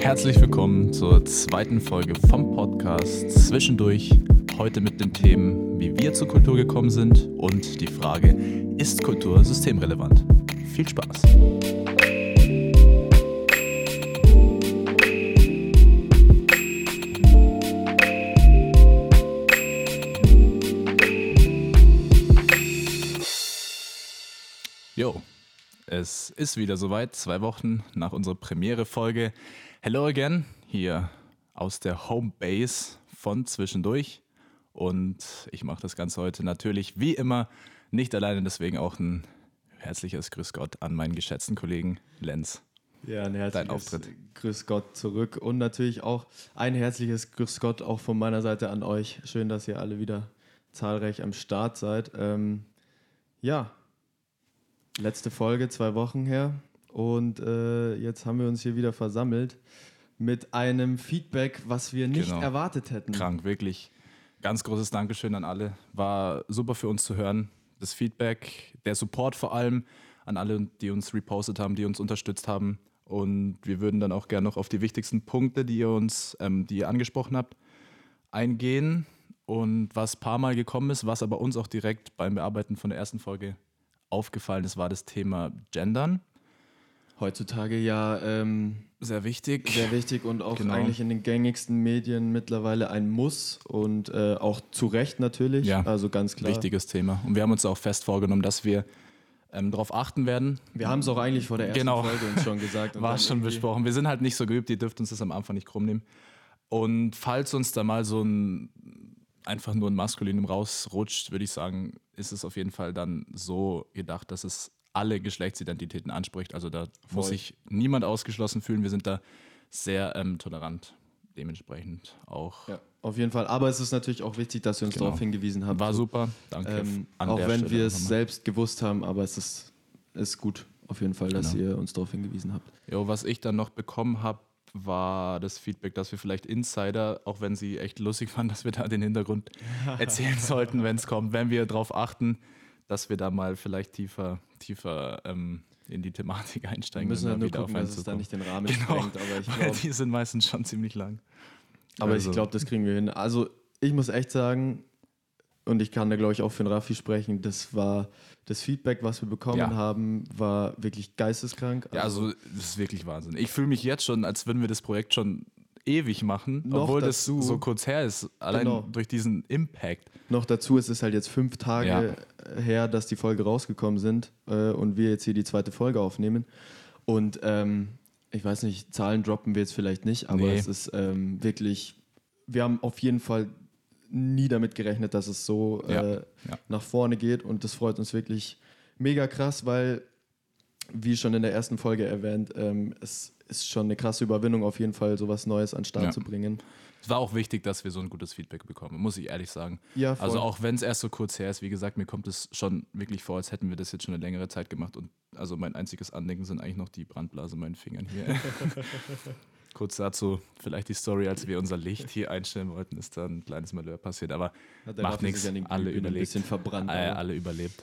Herzlich willkommen zur zweiten Folge vom Podcast Zwischendurch. Heute mit den Themen, wie wir zur Kultur gekommen sind und die Frage, ist Kultur systemrelevant? Viel Spaß! Jo, es ist wieder soweit, zwei Wochen nach unserer Premiere-Folge. Hello again, hier aus der Homebase von Zwischendurch. Und ich mache das Ganze heute natürlich wie immer nicht alleine, deswegen auch ein herzliches Grüß Gott an meinen geschätzten Kollegen Lenz. Ja, ein herzliches Dein Auftritt. Grüß Gott zurück und natürlich auch ein herzliches Grüß Gott auch von meiner Seite an euch. Schön, dass ihr alle wieder zahlreich am Start seid. Ähm, ja, letzte Folge, zwei Wochen her. Und äh, jetzt haben wir uns hier wieder versammelt mit einem Feedback, was wir nicht Genau. erwartet hätten. Krank, wirklich. Ganz großes Dankeschön an alle. War super für uns zu hören. Das Feedback, der Support vor allem an alle, die uns repostet haben, die uns unterstützt haben. Und wir würden dann auch gerne noch auf die wichtigsten Punkte, die ihr uns, ähm, die ihr angesprochen habt, eingehen. Und was ein paar Mal gekommen ist, was aber uns auch direkt beim Bearbeiten von der ersten Folge aufgefallen ist, war das Thema Gendern. Heutzutage ja ähm, Sehr wichtig. sehr wichtig und auch Genau. eigentlich in den gängigsten Medien mittlerweile ein Muss und äh, auch zu Recht natürlich. Ja, also ganz klar. Wichtiges Thema. Und wir haben uns auch fest vorgenommen, dass wir ähm, darauf achten werden, Wir haben es auch eigentlich vor der ersten Genau. Folge uns schon gesagt. und War schon besprochen. Wir sind halt nicht so geübt, ihr dürft uns das am Anfang nicht krumm nehmen. Und falls uns da mal so ein einfach nur ein Maskulinum rausrutscht, würde ich sagen, ist es auf jeden Fall dann so gedacht, dass es alle Geschlechtsidentitäten anspricht. Also da muss Voll. sich niemand ausgeschlossen fühlen. Wir sind da sehr ähm, tolerant, dementsprechend auch. Ja, auf jeden Fall. Aber es ist natürlich auch wichtig, dass ihr uns Genau. darauf hingewiesen habt. War super, danke. Ähm, auch wenn Stelle wir es selbst gewusst haben, aber es ist, ist gut auf jeden Fall, dass Genau. ihr uns darauf hingewiesen habt. Jo, was ich dann noch bekommen habe, war das Feedback, dass wir vielleicht Insider, auch wenn sie echt lustig waren, dass wir da den Hintergrund erzählen sollten, wenn es kommt, wenn wir darauf achten, dass wir da mal vielleicht tiefer, tiefer ähm, in die Thematik Wir einsteigen. müssen wenn halt wir nur gucken, dass es da nicht den Rahmen Genau. sprengt. Aber ich Weil glaube, die sind meistens schon ziemlich lang. aber Also- ich glaub, das kriegen wir hin. Also ich muss echt sagen, und ich kann da glaube ich auch für den Raffi sprechen, das war das Feedback, was wir bekommen Ja. haben, war wirklich geisteskrank. Ja, also das ist wirklich Wahnsinn. Ich fühle mich jetzt schon, als würden wir das Projekt schon ewig machen, Noch obwohl dazu- das so kurz her ist. Allein Genau. durch diesen Impact. Noch dazu ist es halt jetzt fünf Tage Ja. her, dass die Folge rausgekommen sind äh, und wir jetzt hier die zweite Folge aufnehmen. Und ähm, ich weiß nicht, Zahlen droppen wir jetzt vielleicht nicht, aber Nee. es ist ähm, wirklich, wir haben auf jeden Fall nie damit gerechnet, dass es so Ja, äh, ja. nach vorne geht und das freut uns wirklich mega krass, weil, wie schon in der ersten Folge erwähnt, ähm, es ist schon eine krasse Überwindung, auf jeden Fall sowas Neues an den Start Ja. zu bringen. Es war auch wichtig, dass wir so ein gutes Feedback bekommen, muss ich ehrlich sagen. Ja, voll. Also auch wenn es erst so kurz her ist, wie gesagt, mir kommt es schon wirklich vor, als hätten wir das jetzt schon eine längere Zeit gemacht. Und also mein einziges Andenken sind eigentlich noch die Brandblase in meinen Fingern hier. kurz dazu, vielleicht die Story, als wir unser Licht hier einstellen wollten, ist da ein kleines Malheur passiert. Aber macht nichts, den alle Glühbirnen ein überlebt. bisschen verbrannt. alle, alle überlebt.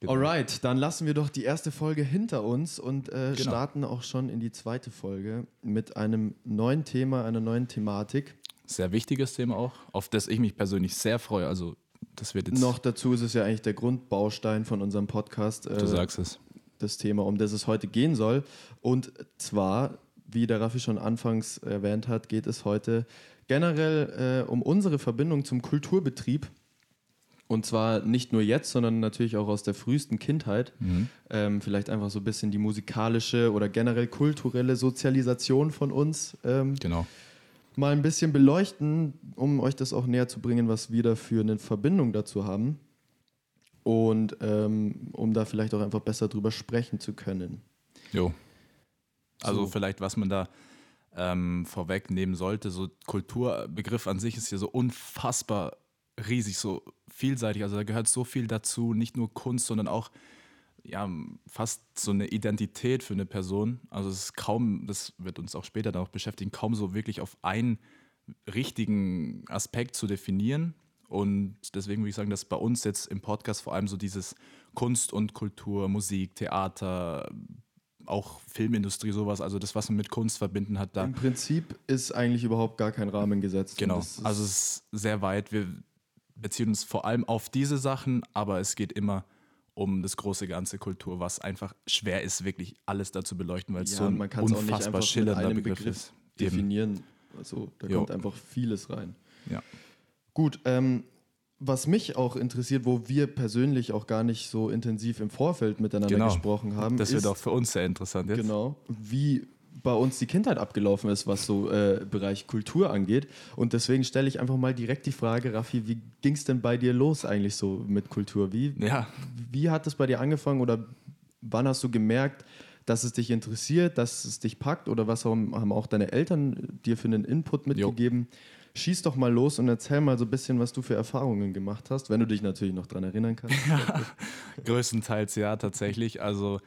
Genau. Alright, dann lassen wir doch die erste Folge hinter uns und äh, Genau. starten auch schon in die zweite Folge mit einem neuen Thema, einer neuen Thematik. Sehr wichtiges Thema auch, auf das ich mich persönlich sehr freue. Also das wird jetzt, Noch dazu ist es ja eigentlich der Grundbaustein von unserem Podcast, äh, du sagst es. das Thema, um das es heute gehen soll. Und zwar, wie der Raffi schon anfangs erwähnt hat, geht es heute generell äh, um unsere Verbindung zum Kulturbetrieb. Und zwar nicht nur jetzt, sondern natürlich auch aus der frühesten Kindheit. Mhm. Ähm, vielleicht einfach so ein bisschen die musikalische oder generell kulturelle Sozialisation von uns ähm, Genau. mal ein bisschen beleuchten, um euch das auch näher zu bringen, was wir da für eine Verbindung dazu haben. Und ähm, um da vielleicht auch einfach besser drüber sprechen zu können. Jo. Also So. vielleicht, was man da ähm, vorwegnehmen sollte, so Kulturbegriff an sich ist ja so unfassbar riesig, so vielseitig. Also da gehört so viel dazu, nicht nur Kunst, sondern auch ja, fast so eine Identität für eine Person. Also es ist kaum, das wird uns auch später dann auch beschäftigen, kaum so wirklich auf einen richtigen Aspekt zu definieren. Und deswegen würde ich sagen, dass bei uns jetzt im Podcast vor allem so dieses Kunst und Kultur, Musik, Theater, auch Filmindustrie, sowas, also das, was man mit Kunst verbinden hat, da. Im Prinzip ist eigentlich überhaupt gar kein Rahmen gesetzt. Genau, also es ist sehr weit. Wir beziehen uns vor allem auf diese Sachen, aber es geht immer um das große ganze Kultur, was einfach schwer ist, wirklich alles dazu beleuchten, weil es ja, so ein man kann es auch nicht unfassbar schillernder einem Begriff, Begriff ist. Eben. definieren. Also da Jo. kommt einfach vieles rein. Ja. Gut, ähm, was mich auch interessiert, wo wir persönlich auch gar nicht so intensiv im Vorfeld miteinander Genau. gesprochen haben, Das ist wird auch für uns sehr interessant jetzt. genau, wie bei uns die Kindheit abgelaufen ist, was so äh, Bereich Kultur angeht. Und deswegen stelle ich einfach mal direkt die Frage, Raffi, wie ging es denn bei dir los eigentlich so mit Kultur? Wie, Ja, wie hat es bei dir angefangen oder wann hast du gemerkt, dass es dich interessiert, dass es dich packt oder was haben, haben auch deine Eltern dir für einen Input mitgegeben? Schieß doch mal los und erzähl mal so ein bisschen, was du für Erfahrungen gemacht hast, wenn du dich natürlich noch dran erinnern kannst. größtenteils ja, tatsächlich. Also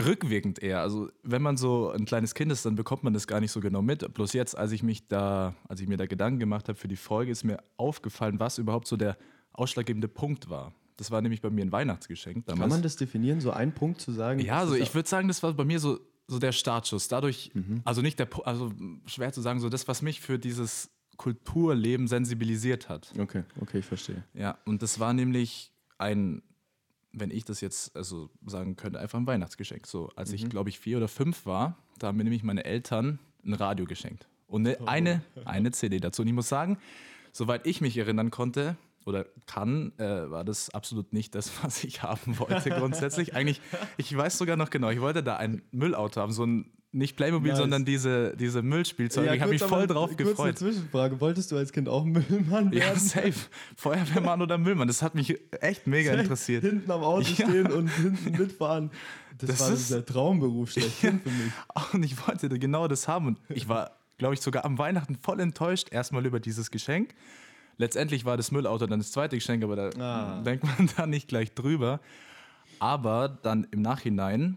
rückwirkend eher. Also wenn man so ein kleines Kind ist, dann bekommt man das gar nicht so genau mit. Bloß jetzt, als ich mich da, als ich mir da Gedanken gemacht habe für die Folge, ist mir aufgefallen, was überhaupt so der ausschlaggebende Punkt war. Das war nämlich bei mir ein Weihnachtsgeschenk damals. Kann man das definieren, so einen Punkt zu sagen? Ja, also ich würde sagen, das war bei mir so, so der Startschuss. Dadurch, Mhm. also nicht der, also schwer zu sagen, so das, was mich für dieses Kulturleben sensibilisiert hat. Okay, okay, ich verstehe. Ja, und das war nämlich ein, wenn ich das jetzt also sagen könnte, einfach ein Weihnachtsgeschenk. So, als ich glaube ich vier oder fünf war, da haben mir nämlich meine Eltern ein Radio geschenkt und eine, eine, eine CD dazu. Und ich muss sagen, soweit ich mich erinnern konnte oder kann, äh, war das absolut nicht das, was ich haben wollte grundsätzlich. Eigentlich, ich weiß sogar noch genau, ich wollte da ein Müllauto haben, so ein nicht Playmobil, Nice. sondern diese, diese Müllspielzeuge. ich habe mich voll drauf kurz gefreut. Eine Zwischenfrage. Wolltest du als Kind auch Müllmann Ja, werden? safe. Feuerwehrmann oder Müllmann. Das hat mich echt mega interessiert. Hinten am Auto Ja. stehen und hinten mitfahren. Das, Das war ist- der Traumberuf schlechthin für mich. Und ich wollte genau das haben. Und ich war, glaube ich, sogar am Weihnachten voll enttäuscht, erstmal über dieses Geschenk. Letztendlich war das Müllauto dann das zweite Geschenk, aber da Ah. denkt man da nicht gleich drüber. Aber dann im Nachhinein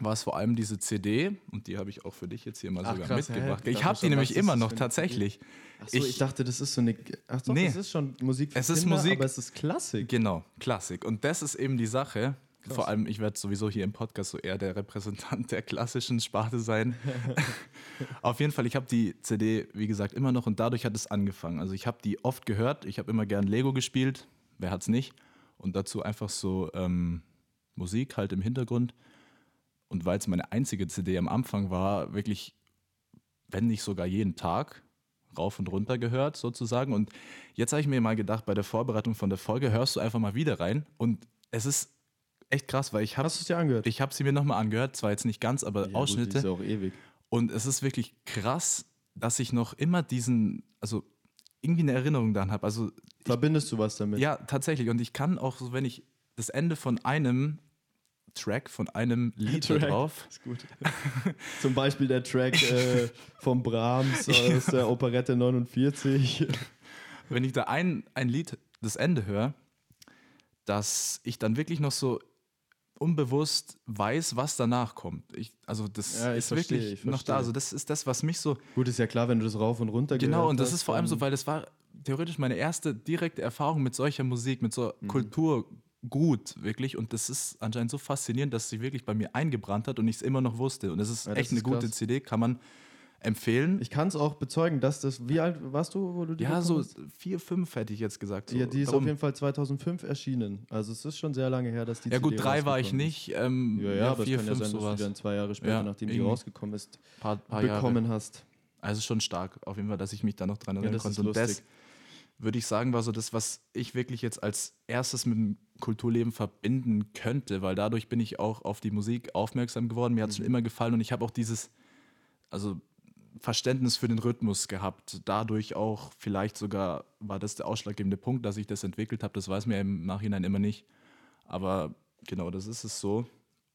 war es vor allem diese CD und die habe ich auch für dich jetzt hier mal Ach, sogar krass, mitgebracht. hä? ich habe die nämlich ist immer noch tatsächlich. Achso, ich, Ich- dachte, das ist so eine. Ach doch, Nee. das ist schon Musik für Es ist Kinder, Musik. aber es ist Klassik. Genau, Klassik. Und das ist eben die Sache. Vor allem, ich werde sowieso hier im Podcast so eher der Repräsentant der klassischen Sparte sein. Auf jeden Fall, ich habe die CD, wie gesagt, immer noch und dadurch hat es angefangen. Also ich habe die oft gehört, ich habe immer gern Lego gespielt, wer hat's nicht? Und dazu einfach so ähm, Musik halt im Hintergrund. Und weil es meine einzige CD am Anfang war, wirklich, wenn nicht sogar jeden Tag, rauf und runter gehört sozusagen. Und jetzt habe ich mir mal gedacht, bei der Vorbereitung von der Folge hörst du einfach mal wieder rein. Und es ist echt krass, weil ich habe Hast du es dir angehört? ich hab sie mir nochmal angehört, zwar jetzt nicht ganz, aber Ja, gut, Ausschnitte. die ist ja auch ewig. Und es ist wirklich krass, dass ich noch immer diesen, also irgendwie eine Erinnerung daran habe. Also Verbindest du was damit? ja, tatsächlich. Und ich kann auch, so, wenn ich das Ende von einem Track, von einem Lied Track. drauf, Ist gut. Zum Beispiel der Track äh, vom Brahms aus der Operette 49. wenn ich da ein, ein Lied, das Ende höre, dass ich dann wirklich noch so unbewusst weiß, was danach kommt. Ich, also das Ja, ist verstehe, wirklich ich noch da. Also das ist das, was mich so Gut, ist ja klar, wenn du das rauf und runter Genau, gehört und das hast, ist vor allem so, weil das war theoretisch meine erste direkte Erfahrung mit solcher Musik, mit so Mhm. Kulturgut, wirklich. Und das ist anscheinend so faszinierend, dass sie wirklich bei mir eingebrannt hat und ich es immer noch wusste. Und es ist Ja, das echt eine ist gute krass. CD, kann man empfehlen. Ich kann es auch bezeugen, dass das. Wie alt warst du, wo du die ja, so hast? vier, fünf hätte ich jetzt gesagt. So Ja, die ist darum. auf jeden Fall 2005 erschienen. Also es ist schon sehr lange her, dass die Ja, gut, CD drei war ich nicht. Ähm, ist. Ja, ja, aber vier, es kann ja fünf, sein, dass du dann zwei Jahre später, Ja, nachdem die rausgekommen ist, Paar, paar Jahre. bekommen hast. Also schon stark, auf jeden Fall, dass ich mich da noch dran Ja, erinnern das ist konnte. Und das. Würde ich sagen, war so das, was ich wirklich jetzt als erstes mit dem Kulturleben verbinden könnte, weil dadurch bin ich auch auf die Musik aufmerksam geworden. Mir hat es schon immer gefallen und ich habe auch dieses, also Verständnis für den Rhythmus gehabt. Dadurch auch vielleicht sogar war das der ausschlaggebende Punkt, dass ich das entwickelt habe. Das weiß mir im Nachhinein immer nicht. Aber genau, das ist es so.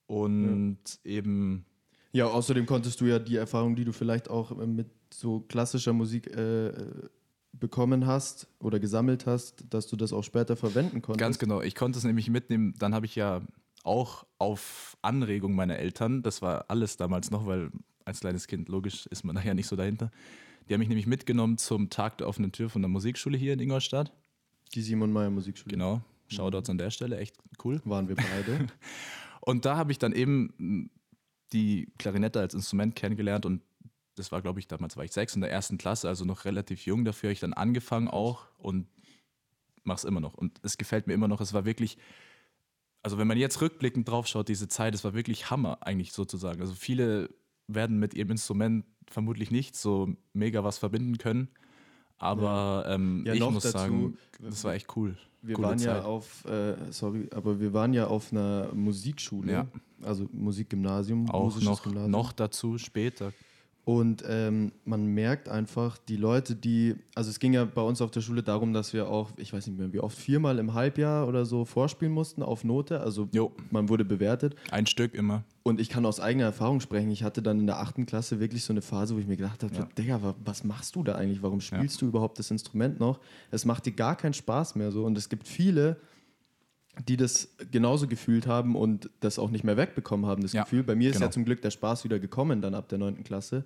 Und eben Ja, außerdem konntest du ja die Erfahrung, die du vielleicht auch äh, mit so klassischer Musik äh, äh, bekommen hast oder gesammelt hast, dass du das auch später verwenden konntest. Ganz genau. Ich konnte es nämlich mitnehmen. Dann habe ich ja auch auf Anregung meiner Eltern, das war alles damals noch, weil als kleines Kind, logisch, ist man da ja nicht so dahinter. Die haben mich nämlich mitgenommen zum Tag der offenen Tür von der Musikschule hier in Ingolstadt. Die Simon Meyer Musikschule. Genau. Shoutouts an der Stelle, echt cool. Waren wir beide. Und da habe ich dann eben die Klarinette als Instrument kennengelernt und das war, glaube ich, damals war ich sechs in der ersten Klasse, also noch relativ jung. Dafür habe ich dann angefangen auch und mache es immer noch. Und es gefällt mir immer noch. Es war wirklich, also wenn man jetzt rückblickend drauf schaut, diese Zeit, es war wirklich Hammer eigentlich sozusagen. Also viele werden mit ihrem Instrument vermutlich nicht so mega was verbinden können. Aber ähm, Ja, ich muss dazu, sagen, das war echt cool. Wir Coole waren ja Zeit. auf, äh, sorry, aber wir waren ja auf einer Musikschule, Ja. also Musikgymnasium, Auch noch, Gymnasium. noch dazu später. Und ähm, man merkt einfach, die Leute, die, also es ging ja bei uns auf der Schule darum, dass wir auch, ich weiß nicht mehr wie oft, viermal im Halbjahr oder so vorspielen mussten auf Note. Also Jo. man wurde bewertet. Ein Stück immer. Und ich kann aus eigener Erfahrung sprechen. Ich hatte dann in der achten Klasse wirklich so eine Phase, wo ich mir gedacht habe, Ja. Digga, wa- was machst du da eigentlich? Warum spielst du überhaupt das Instrument noch? Es macht dir gar keinen Spaß mehr so. Und es gibt viele, die das genauso gefühlt haben und das auch nicht mehr wegbekommen haben, das Ja, Gefühl. Bei mir ist genau. ja zum Glück der Spaß wieder gekommen dann ab der neunten Klasse.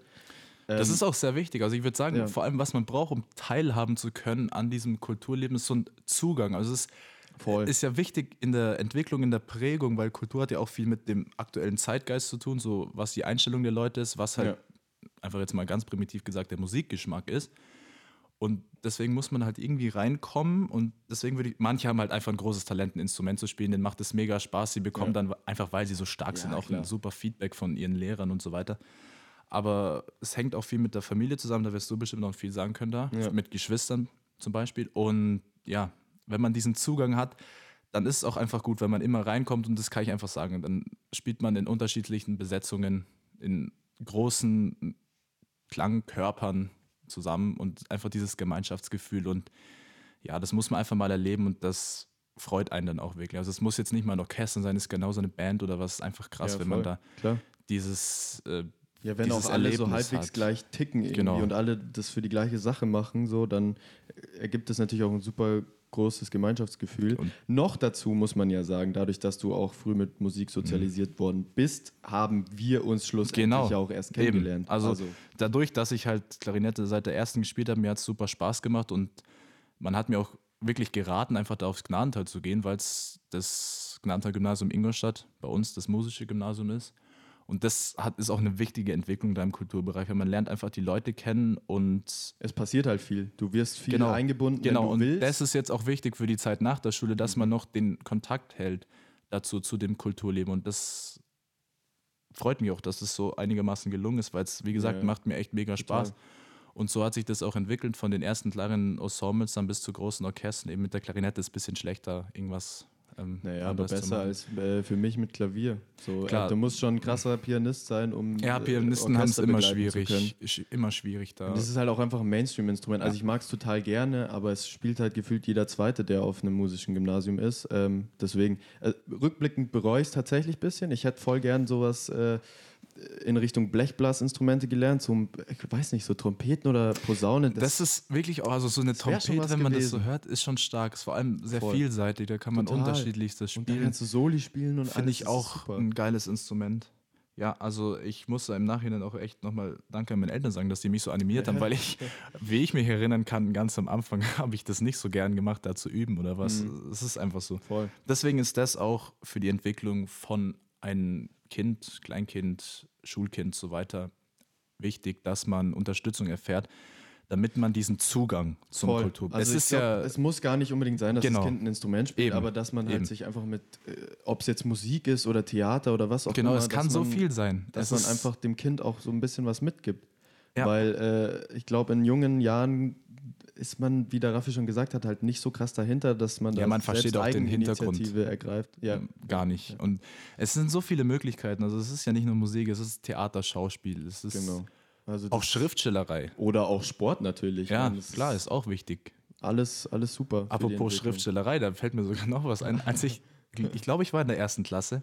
Das ist auch sehr wichtig. Also ich würde sagen, Ähm, ja. vor allem, was man braucht, um teilhaben zu können an diesem Kulturleben, ist so ein Zugang. Also es Voll. ist ja wichtig in der Entwicklung, in der Prägung, weil Kultur hat ja auch viel mit dem aktuellen Zeitgeist zu tun, so was die Einstellung der Leute ist, was halt einfach jetzt mal ganz primitiv gesagt der Musikgeschmack ist. Und deswegen muss man halt irgendwie reinkommen und deswegen würde ich, manche haben halt einfach ein großes Talent, ein Instrument zu spielen, denen macht es mega Spaß, sie bekommen Ja. dann einfach, weil sie so stark Ja, sind, auch klar. ein super Feedback von ihren Lehrern und so weiter. Aber es hängt auch viel mit der Familie zusammen, da wirst du bestimmt noch viel sagen können da, Ja. mit Geschwistern zum Beispiel. Und ja, wenn man diesen Zugang hat, dann ist es auch einfach gut, wenn man immer reinkommt und das kann ich einfach sagen. Dann spielt man in unterschiedlichen Besetzungen, in großen Klangkörpern zusammen und einfach dieses Gemeinschaftsgefühl und ja, das muss man einfach mal erleben und das freut einen dann auch wirklich. Also es muss jetzt nicht mal ein Orchester sein, es ist genauso eine Band oder was, ist einfach krass, Ja, wenn man da Klar. dieses äh, Ja, wenn auch alle so Erlebnis halbwegs hat. gleich ticken irgendwie Genau. und alle das für die gleiche Sache machen, so, dann ergibt es natürlich auch ein super großes Gemeinschaftsgefühl. Und- Noch dazu muss man ja sagen, dadurch, dass du auch früh mit Musik sozialisiert worden bist, haben wir uns schlussendlich Genau. ja auch erst kennengelernt. Also, dadurch, dass ich halt Klarinette seit der ersten gespielt habe, mir hat es super Spaß gemacht und man hat mir auch wirklich geraten, einfach da aufs Gnadental zu gehen, weil es das Gnadental-Gymnasium Ingolstadt bei uns das musische Gymnasium ist. Und das hat, ist auch eine wichtige Entwicklung da im Kulturbereich, weil man lernt einfach die Leute kennen und es passiert halt viel. Du wirst viel Genau. eingebunden, Genau, und willst. das ist jetzt auch wichtig für die Zeit nach der Schule, dass man noch den Kontakt hält dazu, zu dem Kulturleben. Und das freut mich auch, dass es so einigermaßen gelungen ist, weil es, wie gesagt, Ja. macht mir echt mega Total. Spaß. Und so hat sich das auch entwickelt, von den ersten kleinen Ensembles dann bis zu großen Orchestern. Eben mit der Klarinette ist ein bisschen schlechter, irgendwas. Ähm, naja, aber besser als äh, für mich mit Klavier. So, Klar. äh, du musst schon ein krasser Pianist sein, um Ja, äh, Pianisten haben es immer schwierig. Sch- Immer schwierig da. Und Das ist halt auch einfach ein Mainstream-Instrument. Also Ja. ich mag es total gerne, aber es spielt halt gefühlt jeder Zweite, der auf einem musischen Gymnasium ist. Ähm, deswegen, äh, rückblickend bereue ich es tatsächlich ein bisschen. Ich hätte voll gern sowas äh, in Richtung Blechblasinstrumente gelernt, so, ich weiß nicht, so Trompeten oder Posaune. Das, ist wirklich auch, also so eine Das Trompete, wenn man das gewesen. so hört, ist schon stark. Ist vor allem sehr Voll. vielseitig, da kann man Total. unterschiedlichstes und dann spielen. kannst du Soli spielen und Finde ich das auch super. ein geiles Instrument. Ja, also ich muss da im Nachhinein auch echt nochmal Danke an meine Eltern sagen, dass die mich so animiert haben, weil ich, wie ich mich erinnern kann, ganz am Anfang habe ich das nicht so gern gemacht, da zu üben oder was. Mhm. Es ist einfach so. Voll. Deswegen ist das auch für die Entwicklung von einem Kind, Kleinkind, Schulkind so weiter wichtig, dass man Unterstützung erfährt, damit man diesen Zugang zum Voll. Kultur. Also es glaub, ja es muss gar nicht unbedingt sein, dass Genau. das Kind ein Instrument spielt, Eben. aber dass man halt Eben. sich einfach mit, äh, ob es jetzt Musik ist oder Theater oder was auch genau, immer, es kann so man, viel sein. dass es man einfach dem Kind auch so ein bisschen was mitgibt. Ja. Weil äh, ich glaube, in jungen Jahren ist man, wie der Raffi schon gesagt hat, halt nicht so krass dahinter, dass man Ja, da man versteht auch den Eigeninitiative ergreift. Ja, Ähm, gar nicht. Und es sind so viele Möglichkeiten. Also es ist ja nicht nur Musik, es ist Theater, Schauspiel, es ist genau. Also auch Schriftstellerei. Oder auch Sport natürlich. Ja, klar, ist auch wichtig. alles, alles super. Apropos. Schriftstellerei, da fällt mir sogar noch was ein. Als ich, ich glaube, ich war in der ersten Klasse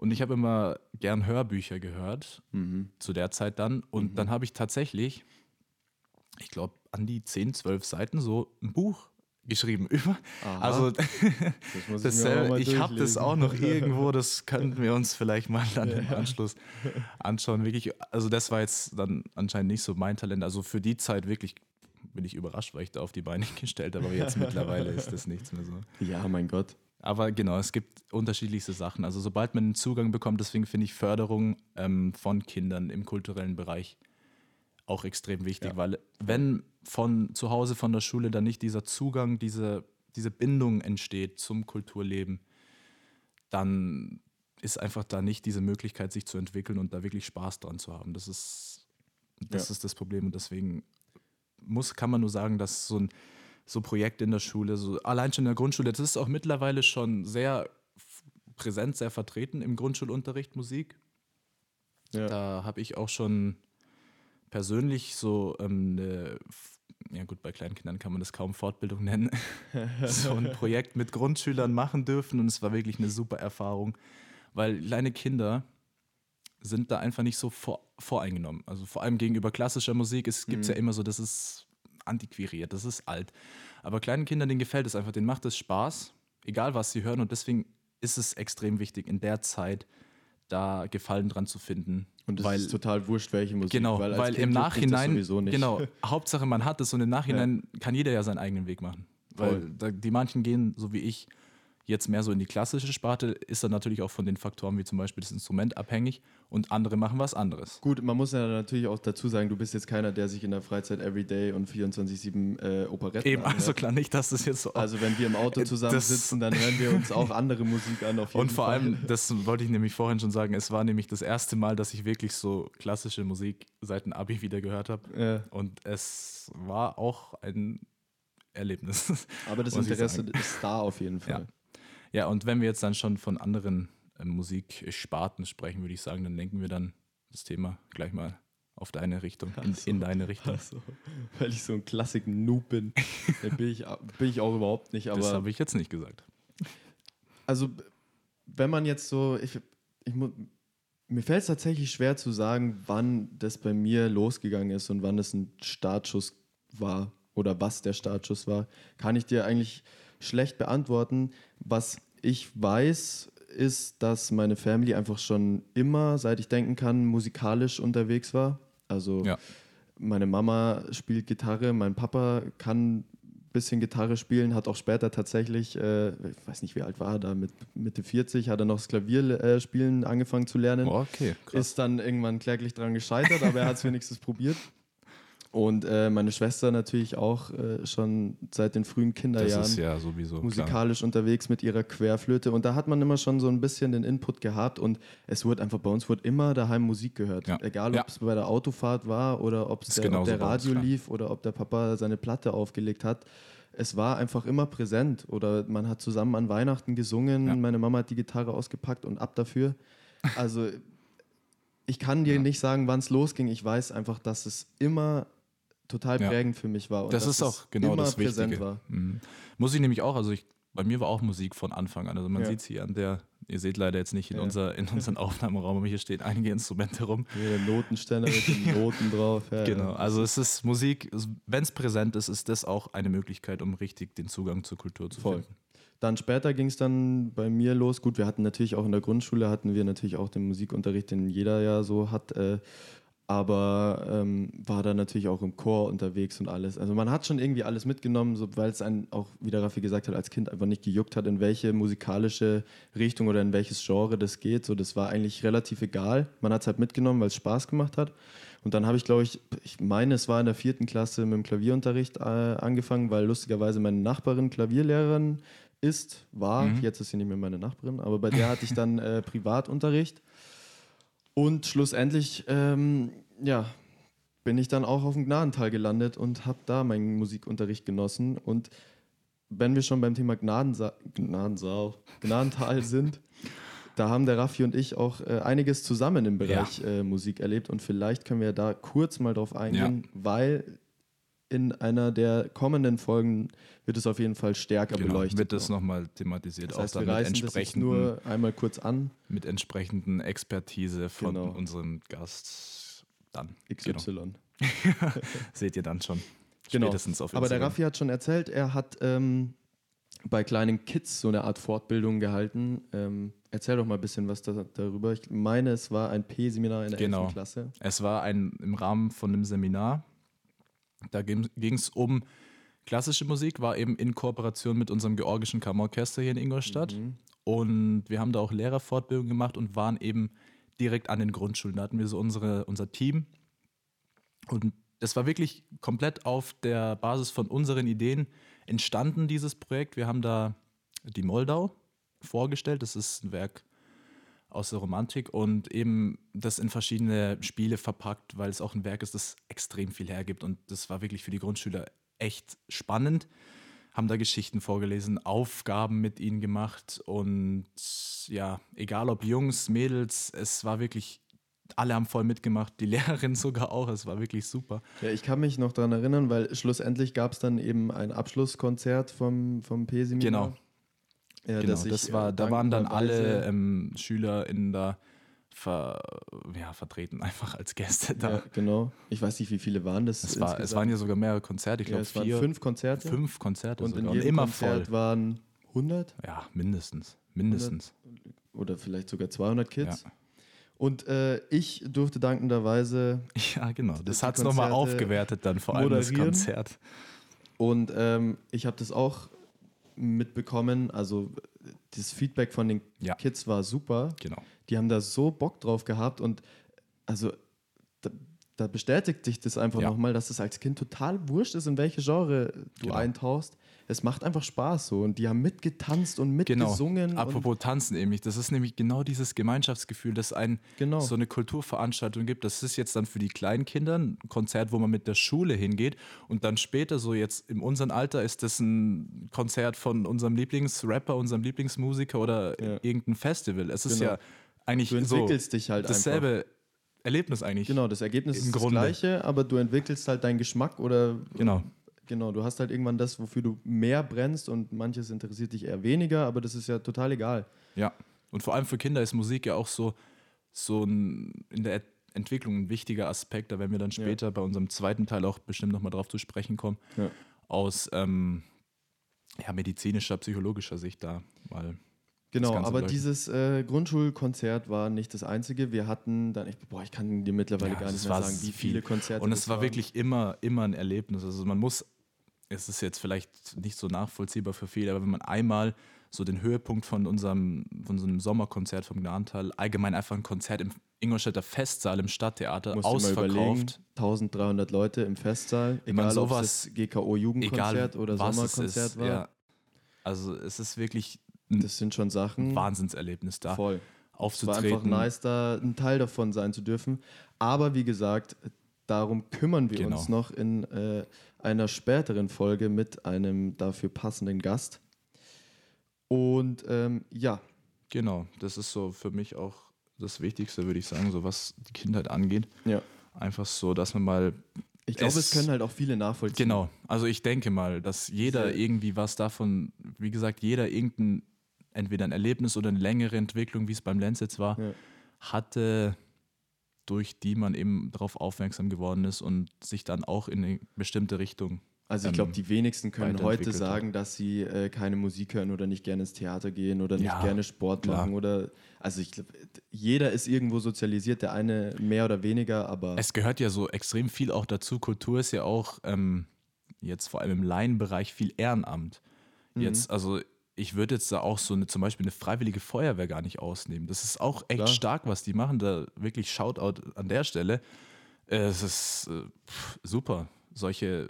und ich habe immer gern Hörbücher gehört, Mhm. zu der Zeit dann. Und dann habe ich tatsächlich, ich glaube, an die 10, 12 Seiten so ein Buch geschrieben über. Aha. Also Das auch äh, ich habe das auch noch irgendwo, das könnten wir uns vielleicht mal dann im Anschluss anschauen. Wirklich, also das war jetzt dann anscheinend nicht so mein Talent. Also für die Zeit wirklich bin ich überrascht, weil ich da auf die Beine gestellt habe, aber jetzt mittlerweile ist das nichts mehr so. Ja, mein Gott. Aber genau, es gibt unterschiedlichste Sachen. Also sobald man einen Zugang bekommt, deswegen finde ich Förderung ähm, von Kindern im kulturellen Bereich auch extrem wichtig, Ja. weil wenn von zu Hause, von der Schule dann nicht dieser Zugang, diese, diese Bindung entsteht zum Kulturleben, dann ist einfach da nicht diese Möglichkeit, sich zu entwickeln und da wirklich Spaß dran zu haben. Das ist das, Ja. ist das Problem und deswegen muss, kann man nur sagen, dass so ein so Projekt in der Schule, so allein schon in der Grundschule, das ist auch mittlerweile schon sehr präsent, sehr vertreten im Grundschulunterricht Musik. Ja. Da habe ich auch schon persönlich so ähm, eine, ja gut, bei Kleinkindern kann man das kaum Fortbildung nennen, so ein Projekt mit Grundschülern machen dürfen und es war wirklich eine super Erfahrung, weil kleine Kinder sind da einfach nicht so vor, voreingenommen. Also vor allem gegenüber klassischer Musik, es gibt ja immer so, das ist antiquariert, das ist alt. Aber kleinen Kindern, denen gefällt es einfach, denen macht es Spaß, egal was sie hören und deswegen ist es extrem wichtig, in der Zeit da Gefallen dran zu finden. Und es weil, ist total wurscht, welche Musik. genau, weil, weil, im Nachhinein, sowieso nicht. genau, Hauptsache man hat es und im Nachhinein kann jeder ja seinen eigenen Weg machen. Weil da, die manchen gehen, so wie ich, jetzt mehr so in die klassische Sparte, ist dann natürlich auch von den Faktoren wie zum Beispiel das Instrument abhängig und andere machen was anderes. Gut, man muss ja natürlich auch dazu sagen, du bist jetzt keiner, der sich in der Freizeit everyday und 24-7 äh, Operetten Eben, anhört. also klar nicht, dass das jetzt so. Also wenn wir im Auto Äh, zusammensitzen, dann hören wir uns auch andere Musik an auf jeden und vor Fall. allem, das wollte ich nämlich vorhin schon sagen, es war nämlich das erste Mal, dass ich wirklich so klassische Musik seit dem Abi wieder gehört habe. Ja, Und es war auch ein Erlebnis. aber das Interesse ist da auf jeden Fall. Ja, und wenn wir jetzt dann schon von anderen äh, Musiksparten sprechen, würde ich sagen, dann lenken wir dann das Thema gleich mal auf deine Richtung, in, so. in deine Richtung. Also, weil ich so ein Klassik-Noob bin, bin ich, bin ich auch überhaupt nicht. das Aber habe ich jetzt nicht gesagt. also, wenn man jetzt so, ich, ich mir fällt es tatsächlich schwer zu sagen, wann das bei mir losgegangen ist und wann es ein Startschuss war oder was der Startschuss war, kann ich dir eigentlich schlecht beantworten. Was ich weiß, ist, dass meine Family einfach schon immer, seit ich denken kann, musikalisch unterwegs war. Also Ja. meine Mama spielt Gitarre, mein Papa kann ein bisschen Gitarre spielen, hat auch später tatsächlich, äh, ich weiß nicht, wie alt war er da, mit Mitte 40, hat er noch das Klavierspielen äh, spielen angefangen zu lernen. Oh, okay, krass. Ist dann irgendwann kläglich dran gescheitert, aber er hat es wenigstens probiert. Und äh, meine Schwester natürlich auch äh, schon seit den frühen Kinderjahren ist ja sowieso klar. musikalisch unterwegs mit ihrer Querflöte. Und da hat man immer schon so ein bisschen den Input gehabt und es wurde einfach bei uns wurde immer daheim Musik gehört. Ja. Egal, Ja. ob es bei der Autofahrt war oder ob es der, ob der uns, Radio klar. lief oder ob der Papa seine Platte aufgelegt hat. Es war einfach immer präsent oder man hat zusammen an Weihnachten gesungen, Ja. meine Mama hat die Gitarre ausgepackt und ab dafür. Also ich kann dir nicht sagen, wann es losging. Ich weiß einfach, dass es immer total Ja. prägend für mich war. Und Das ist auch genau immer das präsent Wichtige. war. Mhm. Muss ich nämlich auch, also ich, bei mir war auch Musik von Anfang an. Also man Ja. sieht es hier an der, ihr seht leider jetzt nicht in, Ja. unser, in unseren Aufnahmeraum, aber hier stehen einige Instrumente rum. Der Notenständer mit den Noten drauf. Ja, Genau, ja. also es ist Musik, wenn es präsent ist, ist das auch eine Möglichkeit, um richtig den Zugang zur Kultur zu Voll. finden. Dann später ging es dann bei mir los. Gut, wir hatten natürlich auch in der Grundschule hatten wir natürlich auch den Musikunterricht, den jeder ja so hat. Äh, aber ähm, war dann natürlich auch im Chor unterwegs und alles. Also man hat schon irgendwie alles mitgenommen, so, weil es einen auch, wie der Raffi gesagt hat, als Kind einfach nicht gejuckt hat, in welche musikalische Richtung oder in welches Genre das geht. So, das war eigentlich relativ egal. Man hat es halt mitgenommen, weil es Spaß gemacht hat. Und dann habe ich, glaube ich, ich meine, es war in der vierten Klasse mit dem Klavierunterricht äh, angefangen, weil lustigerweise meine Nachbarin Klavierlehrerin ist, war, Mhm. jetzt ist sie nicht mehr meine Nachbarin, aber bei der hatte ich dann äh, Privatunterricht. Und schlussendlich, ähm, ja, bin ich dann auch auf dem Gnadental gelandet und habe da meinen Musikunterricht genossen. Und wenn wir schon beim Thema Gnadensa Gnadensaal, Gnadental sind, da haben der Raffi und ich auch äh, einiges zusammen im Bereich äh, Musik erlebt. Und vielleicht können wir da kurz mal drauf eingehen, weil in einer der kommenden Folgen wird es auf jeden Fall stärker Genau, beleuchtet. wird das noch. nochmal thematisiert, das auch heißt, dann wir mit entsprechenden, nur einmal kurz an. mit entsprechenden Expertise von Genau. unserem Gast. Dann, XY. genau. seht ihr dann schon. Genau. Spätestens auf Aber der. Raffi hat schon erzählt, er hat ähm, bei kleinen Kids so eine Art Fortbildung gehalten. Ähm, erzähl doch mal ein bisschen was da, darüber. Ich meine, es war ein P-Seminar in der Genau. 11. Klasse. Es war ein, im Rahmen von einem Seminar. Da ging es um klassische Musik war eben in Kooperation mit unserem georgischen Kammerorchester hier in Ingolstadt. Mhm. Und wir haben da auch Lehrerfortbildung gemacht und waren eben direkt an den Grundschulen. Da hatten wir so unsere, unser Team. Und das war wirklich komplett auf der Basis von unseren Ideen entstanden, dieses Projekt. Wir haben da die Moldau vorgestellt. Das ist ein Werk aus der Romantik und eben das in verschiedene Spiele verpackt, weil es auch ein Werk ist, das extrem viel hergibt. Und das war wirklich für die Grundschüler echt spannend. Haben da Geschichten vorgelesen, Aufgaben mit ihnen gemacht und ja, egal ob Jungs, Mädels, es war wirklich alle haben voll mitgemacht, die Lehrerin sogar auch. Es war wirklich super. Ja, ich kann mich noch daran erinnern, weil schlussendlich gab es dann eben ein Abschlusskonzert vom, vom P-Seminar. Genau. Ja, genau, das war, da waren dann alle ähm, Schüler in der ver, ja, vertreten, einfach als Gäste da. Ja, genau. Ich weiß nicht, wie viele waren das. Es, war, es waren ja sogar mehrere Konzerte, ich glaube ja, vier. fünf Konzerte. Fünf Konzerte und sogar. und immer Konzert voll. waren 100? Ja, mindestens. Mindestens. oder vielleicht sogar 200 Kids. Ja. Und äh, ich durfte dankenderweise. Ja, genau. Das hat es nochmal aufgewertet, dann vor allem das Konzert. Und ähm, ich habe das auch mitbekommen. Also das Feedback von den ja. Kids war super. Genau. Die haben da so Bock drauf gehabt und also da, da bestätigt sich das einfach ja. nochmal, dass es als Kind total wurscht ist, in welche Genre du genau. eintauchst es macht einfach Spaß so. Und die haben mitgetanzt und genau. mitgesungen. Genau. Apropos Tanzen nämlich. Das ist nämlich genau dieses Gemeinschaftsgefühl, das ein genau. so eine Kulturveranstaltung gibt. Das ist jetzt dann für die kleinen Kinder ein Konzert, wo man mit der Schule hingeht. Und dann später, so jetzt in unserem Alter, ist das ein Konzert von unserem Lieblingsrapper, unserem Lieblingsmusiker oder ja. irgendein Festival. Es ist genau. ja eigentlich du entwickelst so dich halt dasselbe. Einfach. Erlebnis eigentlich. Genau, das Ergebnis ist Grunde. das gleiche, aber du entwickelst halt deinen Geschmack oder genau. Genau, du hast halt irgendwann das, wofür du mehr brennst und manches interessiert dich eher weniger, aber das ist ja total egal. Ja, und vor allem für Kinder ist Musik ja auch so, so ein, in der Entwicklung ein wichtiger Aspekt. Da werden wir dann später ja. bei unserem zweiten Teil auch bestimmt nochmal drauf zu sprechen kommen. Ja. Aus ähm, ja, medizinischer, psychologischer Sicht da mal. Genau, aber läuft. dieses äh, Grundschulkonzert war nicht das einzige. Wir hatten dann, ich, boah, ich kann dir mittlerweile ja, gar nicht mehr sagen, wie viele Konzerte. Und es war wirklich immer, immer ein Erlebnis. Also man muss es ist jetzt vielleicht nicht so nachvollziehbar für viele, aber wenn man einmal so den Höhepunkt von unserem, von so einem Sommerkonzert vom Gnadental, allgemein einfach ein Konzert im Ingolstädter Festsaal im Stadttheater Musst ausverkauft. 1300 Leute im Festsaal, egal sowas, ob es GKO-Jugendkonzert oder Sommerkonzert ist, war. Ja. Also es ist wirklich ein das sind schon Sachen. Wahnsinnserlebnis da. Voll. Aufzutreten. Es war einfach nice, da ein Teil davon sein zu dürfen. Aber wie gesagt, darum kümmern wir genau. uns noch in äh, einer späteren Folge mit einem dafür passenden Gast. Und ähm, ja. Genau, das ist so für mich auch das Wichtigste, würde ich sagen, so was die Kindheit angeht. Ja. Einfach so, dass man mal. Ich glaube, es, es können halt auch viele nachvollziehen. Genau, also ich denke mal, dass jeder irgendwie was davon, wie gesagt, jeder irgendein, entweder ein Erlebnis oder eine längere Entwicklung, wie es beim Lenz jetzt war, ja. hatte durch die man eben darauf aufmerksam geworden ist und sich dann auch in eine bestimmte Richtung. Also ich glaube, ähm, die wenigsten können heute sagen, dass sie äh, keine Musik hören oder nicht gerne ins Theater gehen oder nicht ja, gerne Sport klar. machen oder also ich glaube, jeder ist irgendwo sozialisiert, der eine mehr oder weniger, aber es gehört ja so extrem viel auch dazu. Kultur ist ja auch ähm, jetzt vor allem im Laienbereich viel Ehrenamt. Mhm. Jetzt also ich würde jetzt da auch so eine, zum Beispiel eine freiwillige Feuerwehr gar nicht ausnehmen. Das ist auch echt Klar. stark, was die machen. Da wirklich Shoutout an der Stelle. Äh, es ist äh, super. Solche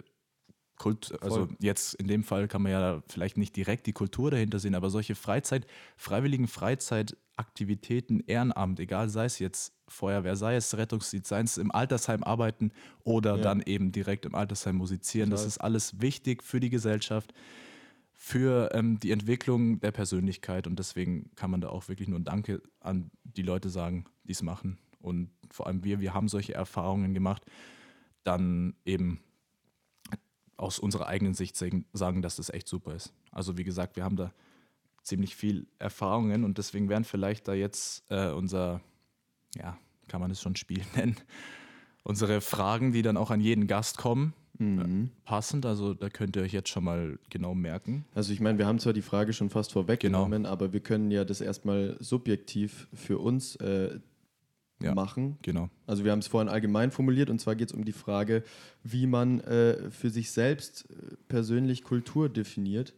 Kult, also jetzt in dem Fall kann man ja vielleicht nicht direkt die Kultur dahinter sehen, aber solche Freizeit, freiwilligen Freizeitaktivitäten, Ehrenamt, egal sei es jetzt Feuerwehr, sei es Rettungsdienst, sei es im Altersheim arbeiten oder ja. dann eben direkt im Altersheim musizieren, Klar. das ist alles wichtig für die Gesellschaft für ähm, die Entwicklung der Persönlichkeit und deswegen kann man da auch wirklich nur ein Danke an die Leute sagen, die es machen. Und vor allem wir, wir haben solche Erfahrungen gemacht, dann eben aus unserer eigenen Sicht sagen, dass das echt super ist. Also wie gesagt, wir haben da ziemlich viel Erfahrungen und deswegen wären vielleicht da jetzt äh, unser, ja, kann man es schon Spiel nennen, unsere Fragen, die dann auch an jeden Gast kommen, mhm. passend. Also da könnt ihr euch jetzt schon mal genau merken. Also ich meine, wir haben zwar die Frage schon fast vorweggenommen, genau. aber wir können ja das erstmal subjektiv für uns äh, Ja. machen. Genau. Also wir haben es vorhin allgemein formuliert und zwar geht es um die Frage, wie man äh, für sich selbst äh, persönlich Kultur definiert.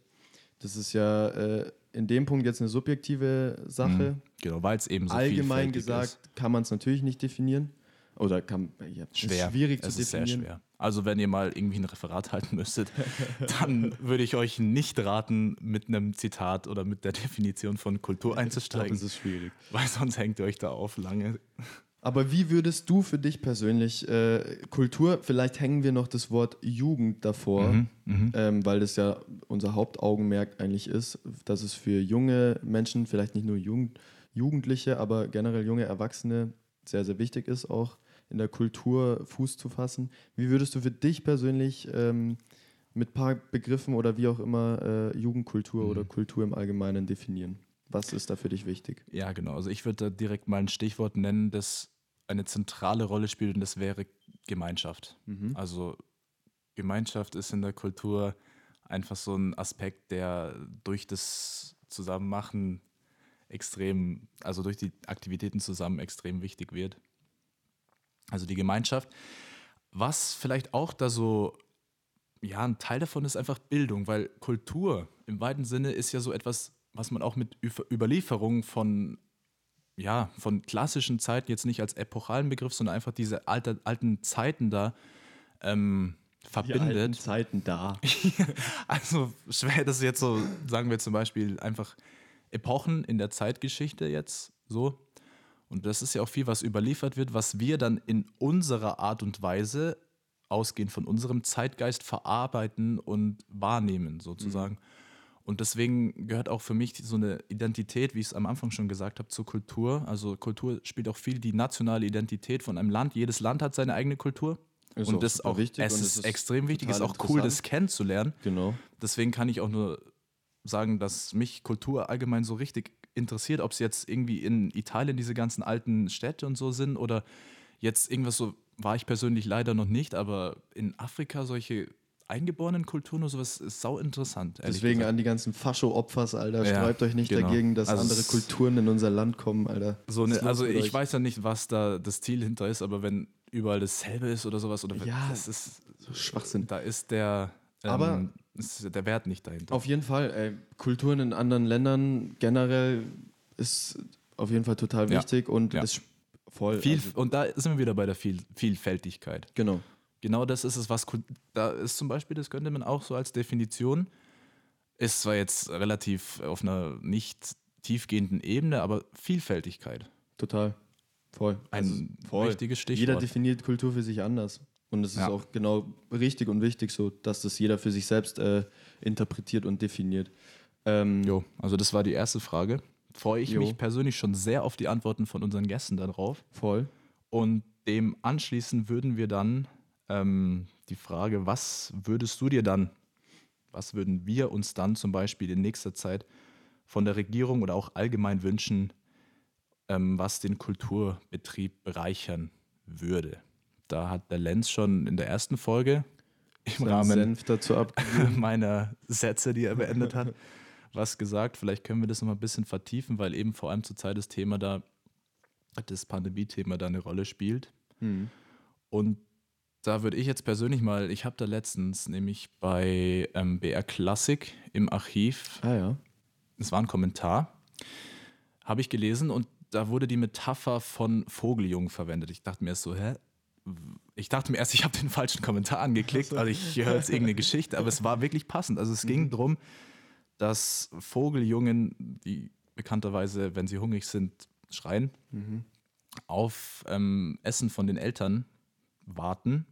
Das ist ja äh, in dem Punkt jetzt eine subjektive Sache. Genau, weil es eben so Allgemein gesagt ist. kann man es natürlich nicht definieren. Oder kann ja, Schwer. schwierig es zu ist sehr definieren. schwer. Also wenn ihr mal irgendwie ein Referat halten müsstet, dann würde ich euch nicht raten, mit einem Zitat oder mit der Definition von Kultur Ich einzusteigen, es ist schwierig. weil sonst hängt ihr euch da auf lange. Aber wie würdest du für dich persönlich äh, Kultur, vielleicht hängen wir noch das Wort Jugend davor, Mhm, ähm, weil das ja unser Hauptaugenmerk eigentlich ist, dass es für junge Menschen, vielleicht nicht nur Jugend, Jugendliche, aber generell junge Erwachsene sehr, sehr wichtig ist, auch in der Kultur Fuß zu fassen. Wie würdest du für dich persönlich ähm, mit ein paar Begriffen oder wie auch immer äh, Jugendkultur Mhm. oder Kultur im Allgemeinen definieren? Was ist da für dich wichtig? Ja, genau. Also ich würde da direkt mal ein Stichwort nennen, das eine zentrale Rolle spielt und das wäre Gemeinschaft. Mhm. Also Gemeinschaft ist in der Kultur einfach so ein Aspekt, der durch das Zusammenmachen extrem, also durch die Aktivitäten zusammen extrem wichtig wird. Also die Gemeinschaft. Was vielleicht auch da so, ja, ein Teil davon ist einfach Bildung, weil Kultur im weiten Sinne ist ja so etwas, was man auch mit Ü- Überlieferung von, ja, von klassischen Zeiten jetzt nicht als epochalen Begriff, sondern einfach diese alte, alten Zeiten da ähm, Die alten verbindet. Zeiten da. Also schwer das jetzt so, sagen wir zum Beispiel einfach Epochen in der Zeitgeschichte jetzt so. Und das ist ja auch viel, was überliefert wird, was wir dann in unserer Art und Weise, ausgehend von unserem Zeitgeist, verarbeiten und wahrnehmen sozusagen. Und deswegen gehört auch für mich so eine Identität, wie ich es am Anfang schon gesagt habe, zur Kultur. Also Kultur spielt auch viel die nationale Identität von einem Land. Jedes Land hat seine eigene Kultur. Ist und auch das ist auch, wichtig es ist, es ist extrem wichtig, ist total auch cool, das kennenzulernen. Genau. Deswegen kann ich auch nur sagen, dass mich Kultur allgemein so richtig interessiert, ob es jetzt irgendwie in Italien diese ganzen alten Städte und so sind oder jetzt irgendwas so, war ich persönlich leider noch nicht, aber in Afrika solche eingeborenen Kulturen oder sowas ist sau interessant. Deswegen gesagt. an die ganzen Fascho-Opfers, Alter, Ja, sträubt euch nicht genau. dagegen, dass Also andere Kulturen in unser Land kommen, Alter. So los also ich euch? weiß ja nicht, was da das Ziel hinter ist, aber wenn überall dasselbe ist oder sowas, oder wenn- Ja, das ist, So Schwachsinn. da ist der, ähm, Aber- ist der Wert nicht dahinter. Auf jeden Fall, ey, Kulturen in anderen Ländern generell ist auf jeden Fall total Ja. wichtig und Ja. ist voll. Viel, also, und da sind wir wieder bei der Viel, Vielfältigkeit. genau. Genau das ist es, was da ist zum Beispiel, das könnte man auch so als Definition, ist zwar jetzt relativ auf einer nicht tiefgehenden Ebene, aber Vielfältigkeit. Total. Voll. Ein Also, voll. wichtiges Stichwort. Jeder definiert Kultur für sich anders. Und es ist Ja. auch genau richtig und wichtig so, dass das jeder für sich selbst äh, interpretiert und definiert. Ähm, Jo, also das war die erste Frage. Freue ich Jo. mich persönlich schon sehr auf die Antworten von unseren Gästen darauf. voll. Und dem anschließend würden wir dann ähm, die Frage, was würdest du dir dann, was würden wir uns dann zum Beispiel in nächster Zeit von der Regierung oder auch allgemein wünschen, ähm, was den Kulturbetrieb bereichern würde? Da hat der Lenz schon in der ersten Folge im Rahmen meiner Sätze, die er beendet hat, was gesagt. Vielleicht können wir das noch mal ein bisschen vertiefen, weil eben vor allem zurzeit das Thema da, das Pandemie-Thema da eine Rolle spielt. Hm. Und da würde ich jetzt persönlich mal, ich habe da letztens nämlich bei ähm, BR Classic im Archiv, Ah ja. es war ein Kommentar, habe ich gelesen und da wurde die Metapher von Vogeljungen verwendet. Ich dachte mir so, hä? Ich dachte mir erst, ich habe den falschen Kommentar angeklickt, also ich höre jetzt irgendeine Geschichte, aber es war wirklich passend. Also es ging darum, dass Vogeljungen, die bekannterweise, wenn sie hungrig sind, schreien, Mhm. auf ähm, Essen von den Eltern warten.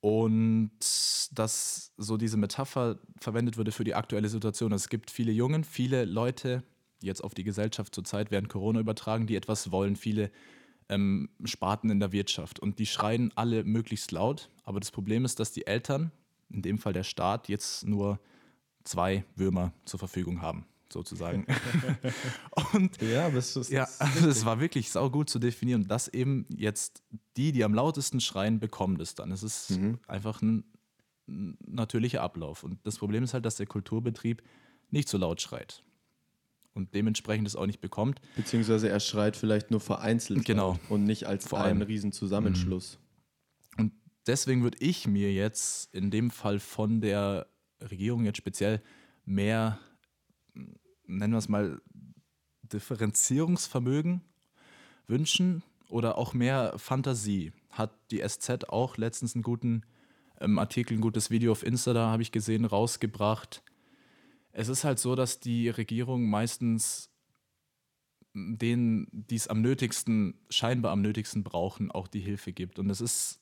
Und dass so diese Metapher verwendet wurde für die aktuelle Situation. Es gibt viele Jungen, viele Leute, die jetzt auf die Gesellschaft zurzeit während Corona übertragen, die etwas wollen, viele ähm, Sparten in der Wirtschaft. Und die schreien alle möglichst laut. Aber das Problem ist, dass die Eltern, in dem Fall der Staat, jetzt nur zwei Würmer zur Verfügung haben, sozusagen. Und Ja, es ist. ja, also es war wirklich saugut zu definieren, dass eben jetzt die, die am lautesten schreien, bekommen das dann. Es ist Mhm. einfach ein ein natürlicher Ablauf. Und das Problem ist halt, dass der Kulturbetrieb nicht so laut schreit. Und dementsprechend es auch nicht bekommt. Beziehungsweise er schreit vielleicht nur vereinzelt Genau. und nicht als Vor einen allem. Riesenzusammenschluss. Und deswegen würde ich mir jetzt in dem Fall von der Regierung jetzt speziell mehr, nennen wir es mal, Differenzierungsvermögen wünschen oder auch mehr Fantasie. Hat die SZ auch letztens einen guten ähm, Artikel, ein gutes Video auf Insta, da habe ich gesehen, rausgebracht. Es ist halt so, dass die Regierung meistens denen, die es am nötigsten, scheinbar am nötigsten brauchen, auch die Hilfe gibt. Und das ist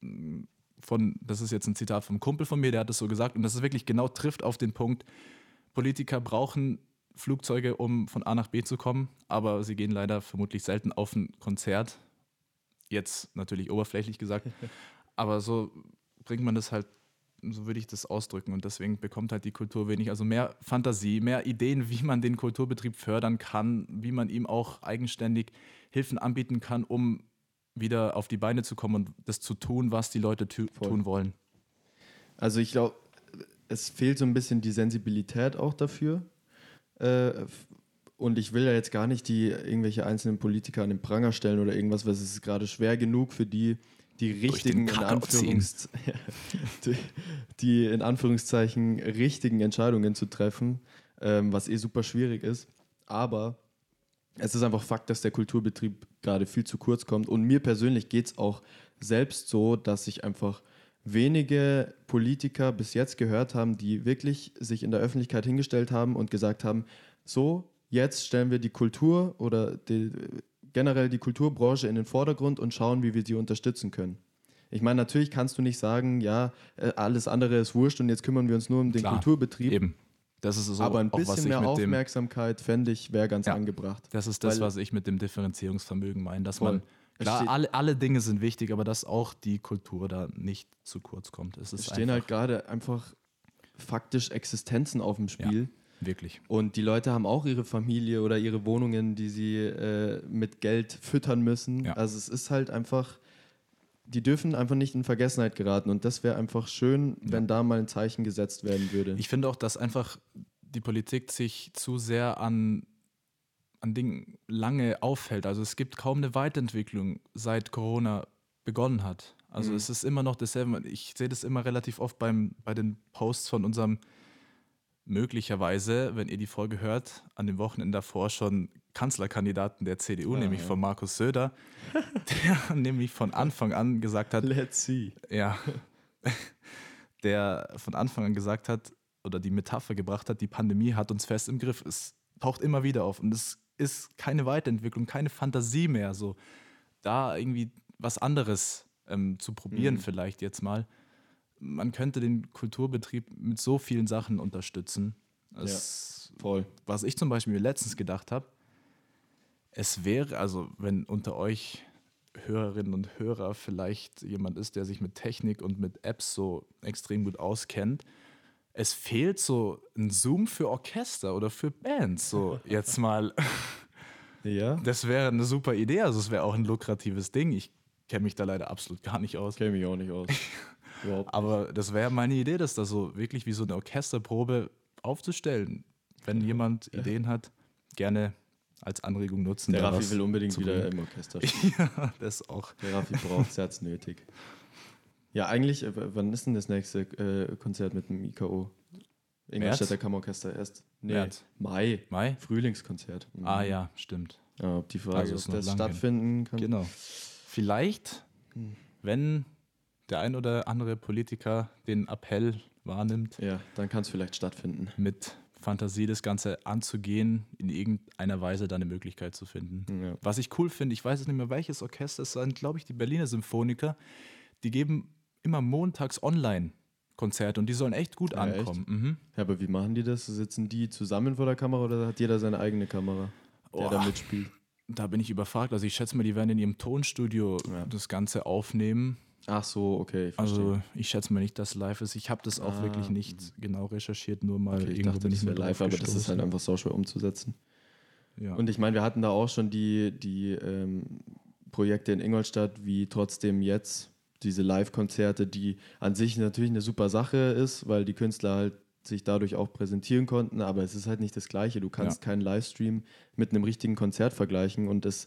mm, von, das ist jetzt ein Zitat vom Kumpel von mir, der hat es so gesagt, und das ist wirklich genau trifft auf den Punkt. Politiker brauchen Flugzeuge, um von A nach B zu kommen, aber sie gehen leider vermutlich selten auf ein Konzert. Jetzt natürlich oberflächlich gesagt, aber so bringt man das halt, so würde ich das ausdrücken und deswegen bekommt halt die Kultur wenig. Also mehr Fantasie, mehr Ideen, wie man den Kulturbetrieb fördern kann, wie man ihm auch eigenständig Hilfen anbieten kann, um wieder auf die Beine zu kommen und das zu tun, was die Leute tu Voll. tun wollen. Also ich glaube, es fehlt so ein bisschen die Sensibilität auch dafür. Äh, und ich will ja jetzt gar nicht die irgendwelche einzelnen Politiker an den Pranger stellen oder irgendwas, weil es ist gerade schwer genug für die, die richtigen, in. Anführungs die, die in Anführungszeichen richtigen Entscheidungen zu treffen, ähm, was eh super schwierig ist. Aber es ist einfach Fakt, dass der Kulturbetrieb gerade viel zu kurz kommt. Und mir persönlich geht es auch selbst so, dass ich einfach wenige Politiker bis jetzt gehört haben, die wirklich sich in der Öffentlichkeit hingestellt haben und gesagt haben, so, jetzt stellen wir die Kultur oder die, generell die Kulturbranche in den Vordergrund und schauen, wie wir sie unterstützen können. Ich meine, natürlich kannst du nicht sagen, ja, äh, alles andere ist wurscht und jetzt kümmern wir uns nur um den Klar, Kulturbetrieb. Eben. Das ist so aber ein auch, was bisschen mehr mit dem, Aufmerksamkeit, fände ich, wäre ganz Ja. angebracht. Das ist das, Weil- was ich mit dem Differenzierungsvermögen meine, dass Voll. man klar alle, alle Dinge sind wichtig, aber dass auch die Kultur da nicht zu kurz kommt. Es Es stehen halt gerade einfach faktisch Existenzen auf dem Spiel. Wirklich. Und die Leute haben auch ihre Familie oder ihre Wohnungen, die sie äh, mit Geld füttern müssen. Ja. Also es ist halt einfach, die dürfen einfach nicht in Vergessenheit geraten. Und das wäre einfach schön, wenn da mal ein Zeichen gesetzt werden würde. Ich finde auch, dass einfach die Politik sich zu sehr an, an Dingen lange aufhält. Also es gibt kaum eine Weiterentwicklung, seit Corona begonnen hat. Also Mhm. es ist immer noch dasselbe. Ich sehe das immer relativ oft beim, bei den Posts von unserem möglicherweise, wenn ihr die Folge hört, an dem Wochenende davor schon Kanzlerkandidaten der CDU, Ah, nämlich ja. von Markus Söder, der nämlich von Anfang an gesagt hat, Let's see. ja, der von Anfang an gesagt hat oder die Metapher gebracht hat, die Pandemie hat uns fest im Griff. Es taucht immer wieder auf und es ist keine Weiterentwicklung, keine Fantasie mehr, so da irgendwie was anderes ähm, zu probieren Mhm. vielleicht jetzt mal. Man könnte den Kulturbetrieb mit so vielen Sachen unterstützen. Es, Voll. Was ich zum Beispiel mir letztens gedacht habe, es wäre, also wenn unter euch Hörerinnen und Hörer vielleicht jemand ist, der sich mit Technik und mit Apps so extrem gut auskennt, es fehlt so ein Zoom für Orchester oder für Bands. So jetzt mal, Ja, das wäre eine super Idee. Also es wäre auch ein lukratives Ding. Ich kenne mich da leider absolut gar nicht aus. kenne mich auch nicht aus. Aber das wäre meine Idee, das da so wirklich wie so eine Orchesterprobe aufzustellen. Wenn jemand Ideen hat, gerne als Anregung nutzen. Der Raffi will unbedingt wieder im Orchester spielen. ja, das auch. Der Raffi braucht es jetzt nötig. Ja, eigentlich, äh, wann ist denn das nächste äh, Konzert mit dem IKO? Ingolstädter Kammerorchester erst. Nee, März. Mai. Mai? Frühlingskonzert. Mhm. Ah ja, stimmt. Ja, ob die Frage, Also ist ob das stattfinden kann. Genau. Vielleicht, Hm. wenn der ein oder andere Politiker den Appell wahrnimmt, Ja, dann kann es vielleicht stattfinden. mit Fantasie das Ganze anzugehen, in irgendeiner Weise da eine Möglichkeit zu finden. Ja. Was ich cool finde, ich weiß jetzt nicht mehr welches Orchester, es sind, glaube ich, die Berliner Symphoniker, die geben immer montags Online-Konzerte und die sollen echt gut Ja, echt? ankommen. Mhm. ja, aber wie machen die das? Sitzen die zusammen vor der Kamera oder hat jeder seine eigene Kamera, der Oh. da mitspielt? Da bin ich überfragt. Also ich schätze mal, die werden in ihrem Tonstudio Ja. das Ganze aufnehmen. Ach so, okay, ich. Also ich schätze mal nicht, dass live ist. Ich habe das auch Ah, wirklich nicht genau recherchiert, nur mal okay, ich dachte, das wäre live, aber das ist halt einfach so schwer umzusetzen. ja. Und ich meine, wir hatten da auch schon die, die ähm, Projekte in Ingolstadt, wie trotzdem jetzt diese Live-Konzerte, die an sich natürlich eine super Sache ist, weil die Künstler halt sich dadurch auch präsentieren konnten, aber es ist halt nicht das Gleiche. Du kannst Ja. keinen Livestream mit einem richtigen Konzert vergleichen und das,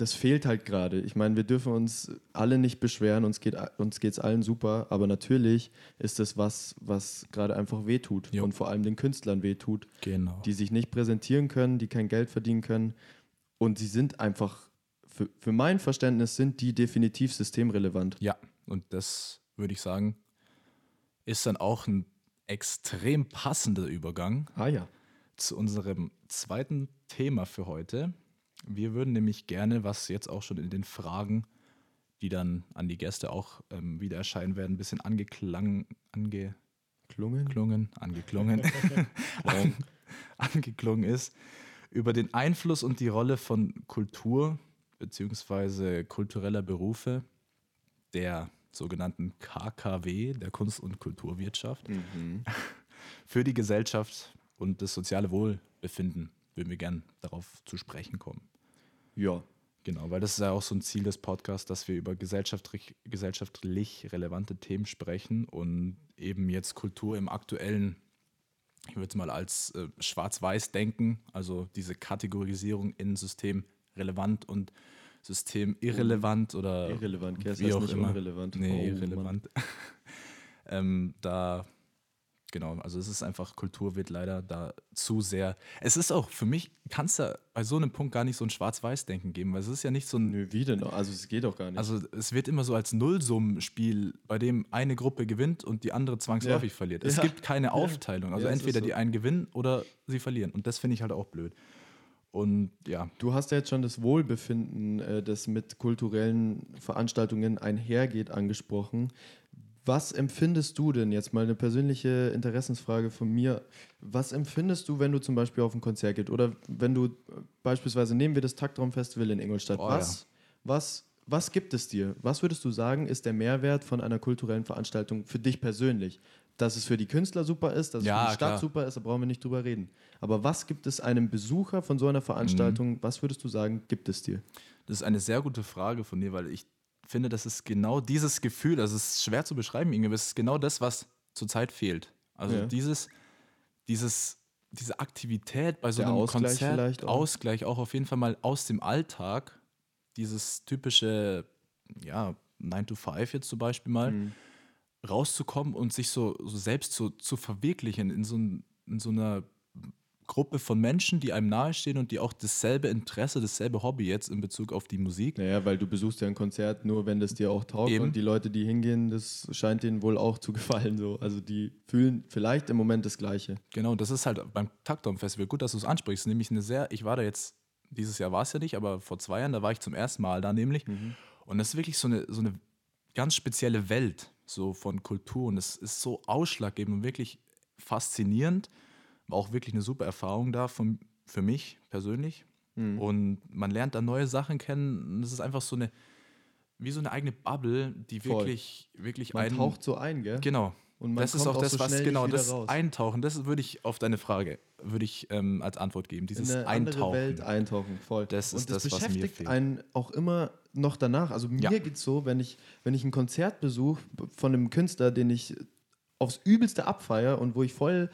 das fehlt halt gerade. Ich meine, wir dürfen uns alle nicht beschweren, uns geht uns geht's allen super, aber natürlich ist das was, was gerade einfach wehtut Jo. und vor allem den Künstlern wehtut, Genau. die sich nicht präsentieren können, die kein Geld verdienen können und sie sind einfach für, für mein Verständnis sind die definitiv systemrelevant. Ja, und das würde ich sagen, ist dann auch ein extrem passender Übergang Ah ja. zu unserem zweiten Thema für heute. Wir würden nämlich gerne, was jetzt auch schon in den Fragen, die dann an die Gäste auch ähm, wieder erscheinen werden, ein bisschen angeklang, angeklungen, Klungen. angeklungen, an, angeklungen ist, über den Einfluss und die Rolle von Kultur bzw. kultureller Berufe der sogenannten KKW, der Kunst- und Kulturwirtschaft, Mhm. für die Gesellschaft und das soziale Wohlbefinden würden wir gern darauf zu sprechen kommen. Ja. Genau, weil das ist ja auch so ein Ziel des Podcasts, dass wir über gesellschaftlich, gesellschaftlich relevante Themen sprechen und eben jetzt Kultur im aktuellen, ich würde es mal als äh, schwarz-weiß denken, also diese Kategorisierung in System relevant und System irrelevant oder Irrelevant, wie auch nicht immer. unrelevant. Nee, Oh, irrelevant. ähm, da, genau, also es ist einfach, Kultur wird leider da zu sehr. Es ist auch, für mich kann es da bei so einem Punkt gar nicht so ein Schwarz-Weiß-Denken geben, weil es ist ja nicht so ein, Nö, wie denn? Also es geht doch gar nicht. also es wird immer so als Nullsummenspiel, bei dem eine Gruppe gewinnt und die andere zwangsläufig Ja. verliert. Es Ja. gibt keine Aufteilung. Also entweder so. die einen gewinnen oder sie verlieren. Und das finde ich halt auch blöd. Und ja, du hast ja jetzt schon das Wohlbefinden, äh, das mit kulturellen Veranstaltungen einhergeht, angesprochen. Was empfindest du denn jetzt mal eine persönliche Interessensfrage von mir? Was empfindest du, wenn du zum Beispiel auf ein Konzert gehst oder wenn du beispielsweise nehmen wir das Taktraum-Festival in Ingolstadt? Oh, was, was, was gibt es dir? Was würdest du sagen, ist der Mehrwert von einer kulturellen Veranstaltung für dich persönlich? Dass es für die Künstler super ist, dass es Ja, für die Stadt klar. super ist, da brauchen wir nicht drüber reden. Aber was gibt es einem Besucher von so einer Veranstaltung, was würdest du sagen, gibt es dir? Das ist eine sehr gute Frage von dir, weil ich finde, das ist genau dieses Gefühl, also es ist schwer zu beschreiben, Inge, aber es ist genau das, was zurzeit fehlt. Also Ja. dieses, dieses, diese Aktivität bei so einem Ausgleich Konzert, vielleicht auch. Ausgleich auch auf jeden Fall mal aus dem Alltag, dieses typische, ja, 9 to 5 jetzt zum Beispiel mal, Mhm. rauszukommen und sich so, so selbst so, zu verwirklichen in so, in so einer Gruppe von Menschen, die einem nahestehen und die auch dasselbe Interesse, dasselbe Hobby jetzt in Bezug auf die Musik. Naja, weil du besuchst ja ein Konzert nur, wenn das dir auch taugt Eben. und die Leute, die hingehen, das scheint denen wohl auch zu gefallen. So. Also die fühlen vielleicht im Moment das Gleiche. Genau, und das ist halt beim Taktraum Festival gut, dass du es ansprichst. Nämlich eine sehr, ich war da jetzt, dieses Jahr war es ja nicht, aber vor zwei Jahren, da war ich zum ersten Mal da nämlich. Und das ist wirklich so eine, so eine ganz spezielle Welt so von Kultur. Und es ist so ausschlaggebend und wirklich faszinierend. War auch wirklich eine super Erfahrung da von, für mich persönlich. Und man lernt da neue Sachen kennen. Und es ist einfach so eine, wie so eine eigene Bubble, die Voll. wirklich, wirklich Man einen. taucht so ein, gell? Genau. Und man das ist auch auch das, so was genau das raus. Eintauchen. Das würde ich auf deine Frage würde ich ähm, als Antwort geben. in Dieses eine andere Eintauchen. Welt eintauchen, voll. Das ist und das, das, was mir beschäftigt fehlt. einen auch immer noch danach. Also mir Ja. geht es so, wenn ich, wenn ich ein Konzert besuche von einem Künstler, den ich aufs Übelste abfeier und wo ich voll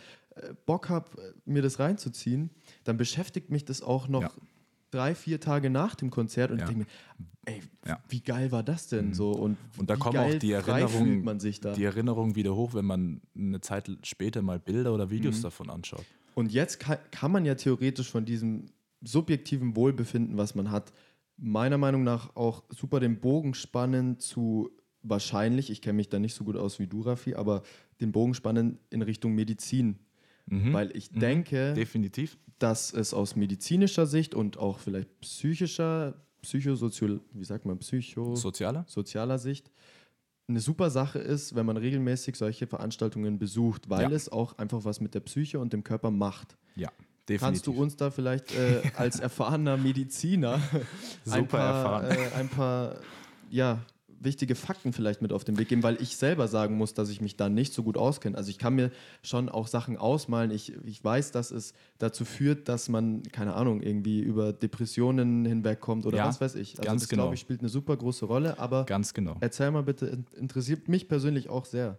Bock habe, mir das reinzuziehen, dann beschäftigt mich das auch noch Ja. drei, vier Tage nach dem Konzert und Ja. ich denke mir, ey, Ja. wie geil war das denn so? Und, Und da kommen auch die Erinnerungen, die Erinnerungen wieder hoch, wenn man eine Zeit später mal Bilder oder Mhm. Videos davon anschaut. Und jetzt kann, kann man ja theoretisch von diesem subjektiven Wohlbefinden, was man hat, meiner Meinung nach auch super den Bogen spannen zu wahrscheinlich, ich kenne mich da nicht so gut aus wie du, Rafi, aber den Bogen spannen in Richtung Medizin. Mhm. Weil ich denke, Definitiv. dass es aus medizinischer Sicht und auch vielleicht psychischer, psychosozial, wie sagt man, psycho Sozialer? sozialer Sicht eine super Sache ist, wenn man regelmäßig solche Veranstaltungen besucht, weil Ja. es auch einfach was mit der Psyche und dem Körper macht. Ja, definitiv. Kannst du uns da vielleicht äh, als erfahrener Mediziner ein Super paar, äh, ein paar ja, wichtige Fakten vielleicht mit auf den Weg geben, weil ich selber sagen muss, dass ich mich da nicht so gut auskenne. Also ich kann mir schon auch Sachen ausmalen. Ich, ich weiß, dass es dazu führt, dass man, keine Ahnung, irgendwie über Depressionen hinwegkommt oder Ja, was weiß ich. Also ganz das, genau. glaube ich, spielt eine super große Rolle, aber Ganz genau. erzähl mal bitte, in- interessiert mich persönlich auch sehr.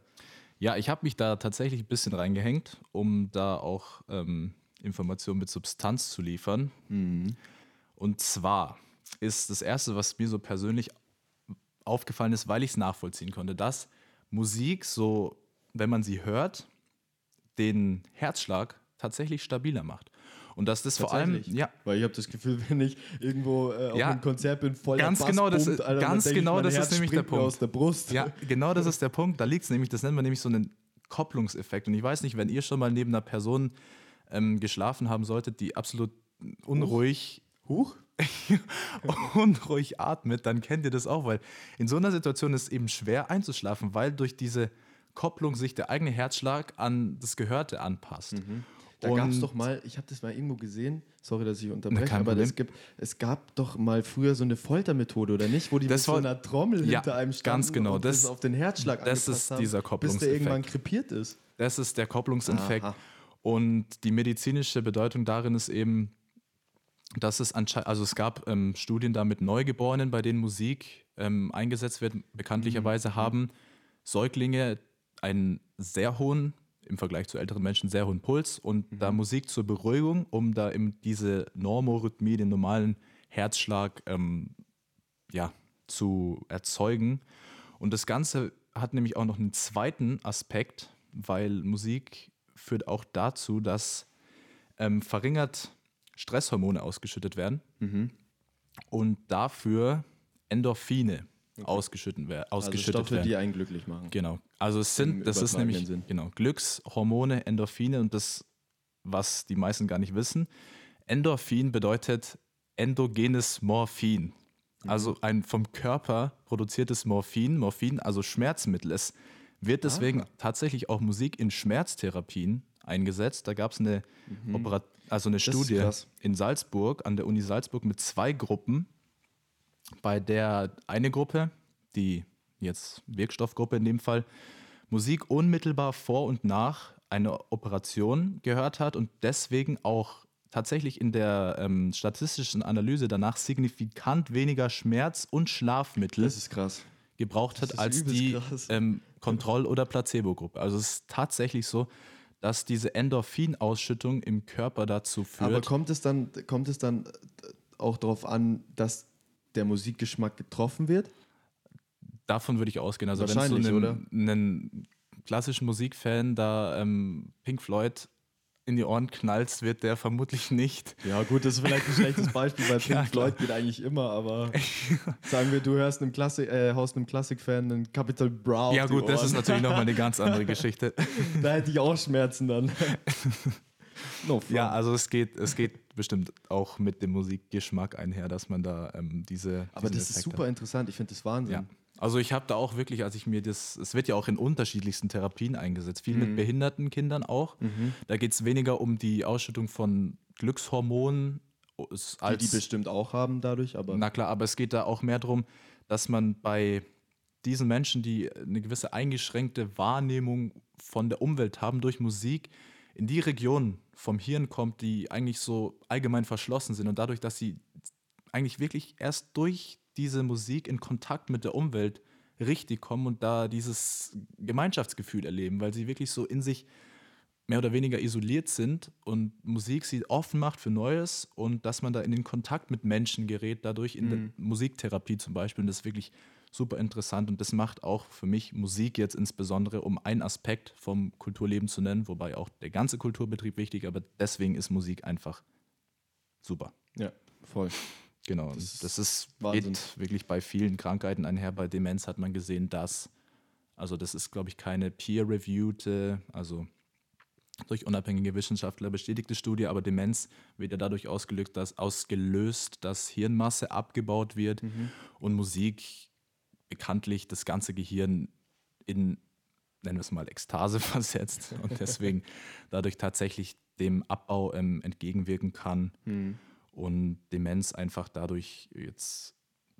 Ja, ich habe mich da tatsächlich ein bisschen reingehängt, um da auch ähm, Informationen mit Substanz zu liefern. Und zwar ist das Erste, was mir so persönlich aufgefallen ist, weil ich es nachvollziehen konnte, dass Musik so, wenn man sie hört, den Herzschlag tatsächlich stabiler macht. Und dass das vor allem, ja, Weil ich habe das Gefühl, wenn ich irgendwo äh, auf Ja, einem Konzert bin, voll ganz Bass genau, das boomt, ist- Alter, ganz ich, genau, mein das ist nämlich der Punkt. aus der Brust. Ja, genau das ist der Punkt. Da liegt es nämlich, das nennt man nämlich so einen Kopplungseffekt. Und ich weiß nicht, wenn ihr schon mal neben einer Person ähm, geschlafen haben solltet, die absolut unruhig, Huch? unruhig atmet, dann kennt ihr das auch, weil in so einer Situation ist es eben schwer einzuschlafen, weil durch diese Kopplung sich der eigene Herzschlag an das Gehörte anpasst. Mhm. Da gab es Und- doch mal, ich habe das mal irgendwo gesehen, sorry, dass ich unterbreche, kein aber es, gibt, es gab doch mal früher so eine Foltermethode, oder nicht? Wo die Das mit so war- einer Trommel Ja, hinter einem standen ganz genau, und das- das auf den Herzschlag das angepasst ist haben, dieser Bis der Kopplungseffekt. irgendwann krepiert ist. Das ist der Kopplungseffekt. Und die medizinische Bedeutung darin ist eben, dass es anscheinend, also es gab ähm, Studien da mit Neugeborenen, bei denen Musik ähm, eingesetzt wird. Bekanntlicherweise haben Säuglinge einen sehr hohen, im Vergleich zu älteren Menschen, sehr hohen Puls und da Musik zur Beruhigung, um da eben diese Normorhythmie, den normalen Herzschlag ähm, ja, zu erzeugen. Und das Ganze hat nämlich auch noch einen zweiten Aspekt, weil Musik führt auch dazu, dass ähm, verringert Stresshormone ausgeschüttet werden und dafür Endorphine ausgeschüttet, wer Also ausgeschüttet Stoffe, werden. die einen glücklich machen. Genau. Also es Im sind, das ist nämlich Sinn. genau Glückshormone, Endorphine und das, was die meisten gar nicht wissen. Endorphin bedeutet endogenes Morphin. Mhm. Also ein vom Körper produziertes Morphin, Morphin, also Schmerzmittel. Es wird deswegen tatsächlich auch Musik in Schmerztherapien eingesetzt. Da gab es eine, Opera also eine Mhm. Studie in Salzburg, an der Uni Salzburg mit zwei Gruppen, bei der eine Gruppe, die jetzt Wirkstoffgruppe in dem Fall, Musik unmittelbar vor und nach einer Operation gehört hat und deswegen auch tatsächlich in der ähm, statistischen Analyse danach signifikant weniger Schmerz- und Schlafmittel gebraucht das hat als die ähm, Kontroll- oder Placebo-Gruppe. Also es ist tatsächlich so, dass diese Endorphinausschüttung im Körper dazu führt. Aber kommt es dann, kommt es dann äh, auch darauf an, dass der Musikgeschmack getroffen wird? Davon würde ich ausgehen. Also wenn du einen, einen klassischen Musikfan da ähm, Pink Floyd in die Ohren knallst, wird der vermutlich nicht. Ja, gut, das ist vielleicht ein schlechtes Beispiel, weil Pink Ja, Floyd geht eigentlich immer, aber sagen wir, du hörst einem Klassik, äh, haust einem Klassikfan einen Capital auf ja gut, das ist natürlich nochmal eine ganz andere Geschichte. Da hätte ich auch Schmerzen dann. no. Ja, also es geht, es geht bestimmt auch mit dem Musikgeschmack einher, dass man da ähm, diese. aber das ist Effekt super interessant. Ich finde das Wahnsinn. Ja. Also ich habe da auch wirklich, als ich mir das, es wird ja auch in unterschiedlichsten Therapien eingesetzt, viel mit behinderten Kindern auch. Da geht es weniger um die Ausschüttung von Glückshormonen es- Die, als die bestimmt auch haben dadurch, aber na klar, aber es geht da auch mehr darum, dass man bei diesen Menschen, die eine gewisse eingeschränkte Wahrnehmung von der Umwelt haben durch Musik, in die Region vom Hirn kommt, die eigentlich so allgemein verschlossen sind. Und dadurch, dass sie eigentlich wirklich erst durch diese Musik in Kontakt mit der Umwelt richtig kommen und da dieses Gemeinschaftsgefühl erleben, weil sie wirklich so in sich mehr oder weniger isoliert sind und Musik sie offen macht für Neues und dass man da in den Kontakt mit Menschen gerät, dadurch in der Musiktherapie zum Beispiel. Und das ist wirklich super interessant und das macht auch für mich Musik jetzt insbesondere, um einen Aspekt vom Kulturleben zu nennen, wobei auch der ganze Kulturbetrieb wichtig, aber deswegen ist Musik einfach super. ja, voll. Genau, Das das, ist Wahnsinn. geht wirklich bei vielen Krankheiten einher. Bei Demenz hat man gesehen, dass, also das ist, glaube ich, keine peer-reviewte, also durch unabhängige Wissenschaftler bestätigte Studie, aber Demenz wird ja dadurch ausgelöst, dass, ausgelöst, dass Hirnmasse abgebaut wird und Musik bekanntlich das ganze Gehirn in, nennen wir es mal, Ekstase versetzt und deswegen dadurch tatsächlich dem Abbau ähm, entgegenwirken kann und Demenz einfach dadurch jetzt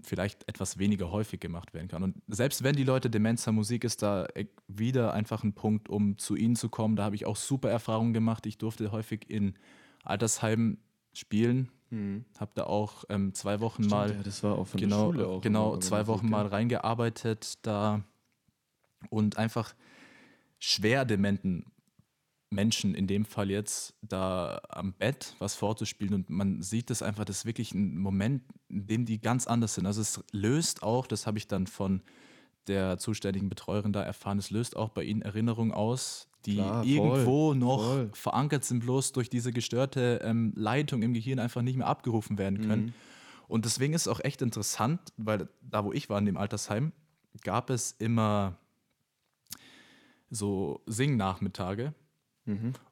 vielleicht etwas weniger häufig gemacht werden kann. Und selbst wenn die Leute Demenz haben, Musik ist da äh, wieder einfach ein Punkt, um zu ihnen zu kommen. Da habe ich auch super Erfahrungen gemacht. Ich durfte häufig in Altersheimen spielen, habe da auch ähm, zwei Wochen mal ja, das war auch von genau, der Schule auch. genau zwei Wochen mal reingearbeitet da und einfach schwer dementen Menschen, in dem Fall jetzt, da am Bett was vorzuspielen und man sieht das einfach, das ist wirklich ein Moment, in dem die ganz anders sind. Also es löst auch, das habe ich dann von der zuständigen Betreuerin da erfahren, es löst auch bei ihnen Erinnerungen aus, die Klar, voll, irgendwo noch voll. verankert sind, bloß durch diese gestörte ähm, Leitung im Gehirn einfach nicht mehr abgerufen werden können. Mhm. Und deswegen ist es auch echt interessant, weil da, wo ich war in dem Altersheim, gab es immer so Singnachmittage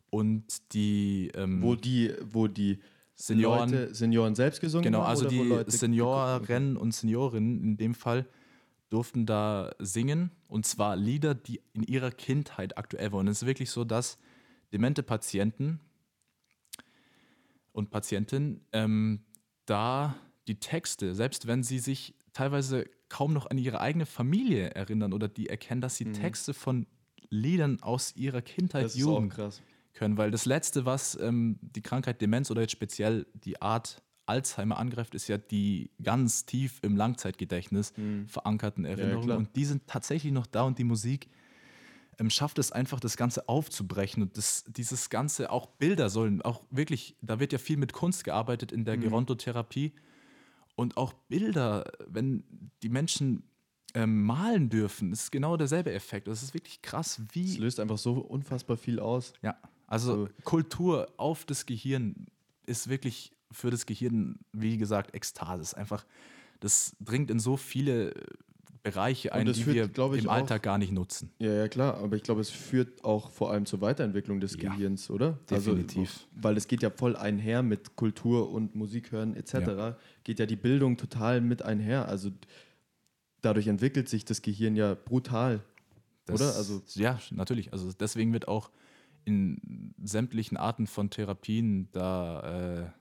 und die ähm, Wo die, wo die Senioren, Leute, Senioren selbst gesungen genau, haben? also oder wo die Leute Senioren und Seniorinnen in dem Fall durften da singen und zwar Lieder, die in ihrer Kindheit aktuell waren. Und es ist wirklich so, dass demente Patienten und Patientinnen ähm, da die Texte, selbst wenn sie sich teilweise kaum noch an ihre eigene Familie erinnern oder die erkennen, dass sie Texte von Liedern aus ihrer Kindheit, Das ist auch Jugend krass. können, weil das Letzte, was ähm, die Krankheit Demenz oder jetzt speziell die Art Alzheimer angreift, ist ja die ganz tief im Langzeitgedächtnis verankerten Erinnerungen. klar. und die sind tatsächlich noch da und die Musik ähm, schafft es einfach, das Ganze aufzubrechen und das, dieses Ganze, auch Bilder sollen, auch wirklich, da wird ja viel mit Kunst gearbeitet in der Gerontotherapie und auch Bilder, wenn die Menschen ähm, malen dürfen, ist genau derselbe Effekt. Das ist wirklich krass, wie Es löst einfach so unfassbar viel aus. ja, also So. Kultur auf das Gehirn ist wirklich für das Gehirn, wie gesagt, Ekstase. Ist einfach, das dringt in so viele äh, Bereiche ein, das die führt, wir im auch- Alltag gar nicht nutzen. Ja, ja, klar, aber ich glaube, es führt auch vor allem zur Weiterentwicklung des Ja, Gehirns, oder? definitiv. Also, weil es geht ja voll einher mit Kultur und Musik hören etc. Geht ja die Bildung total mit einher. Also dadurch entwickelt sich das Gehirn ja brutal. Das, Oder? Also- ja, natürlich. Also deswegen wird auch in sämtlichen Arten von Therapien da äh,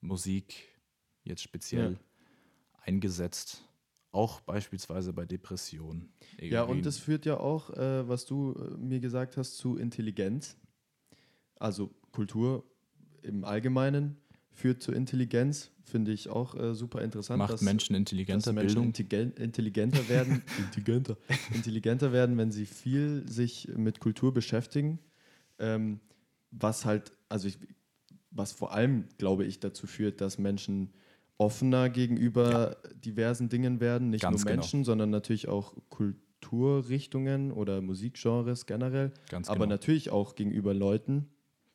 Musik jetzt speziell Ja. eingesetzt. Auch beispielsweise bei Depressionen. Ja, und das führt ja auch, äh, was du äh, mir gesagt hast, zu Intelligenz. Also Kultur im Allgemeinen führt zu Intelligenz, finde ich auch äh, super interessant. macht dass- Menschen dass intelligenter, Menschen Bildung. intelligen- intelligenter werden, intelligenter, intelligenter werden, wenn sie viel sich mit Kultur beschäftigen. Ähm, was halt, also ich, was vor allem, glaube ich, dazu führt, dass Menschen offener gegenüber diversen Dingen werden, nicht Ganz nur genau. Menschen, sondern natürlich auch Kulturrichtungen oder Musikgenres generell, Ganz aber genau. natürlich auch gegenüber Leuten.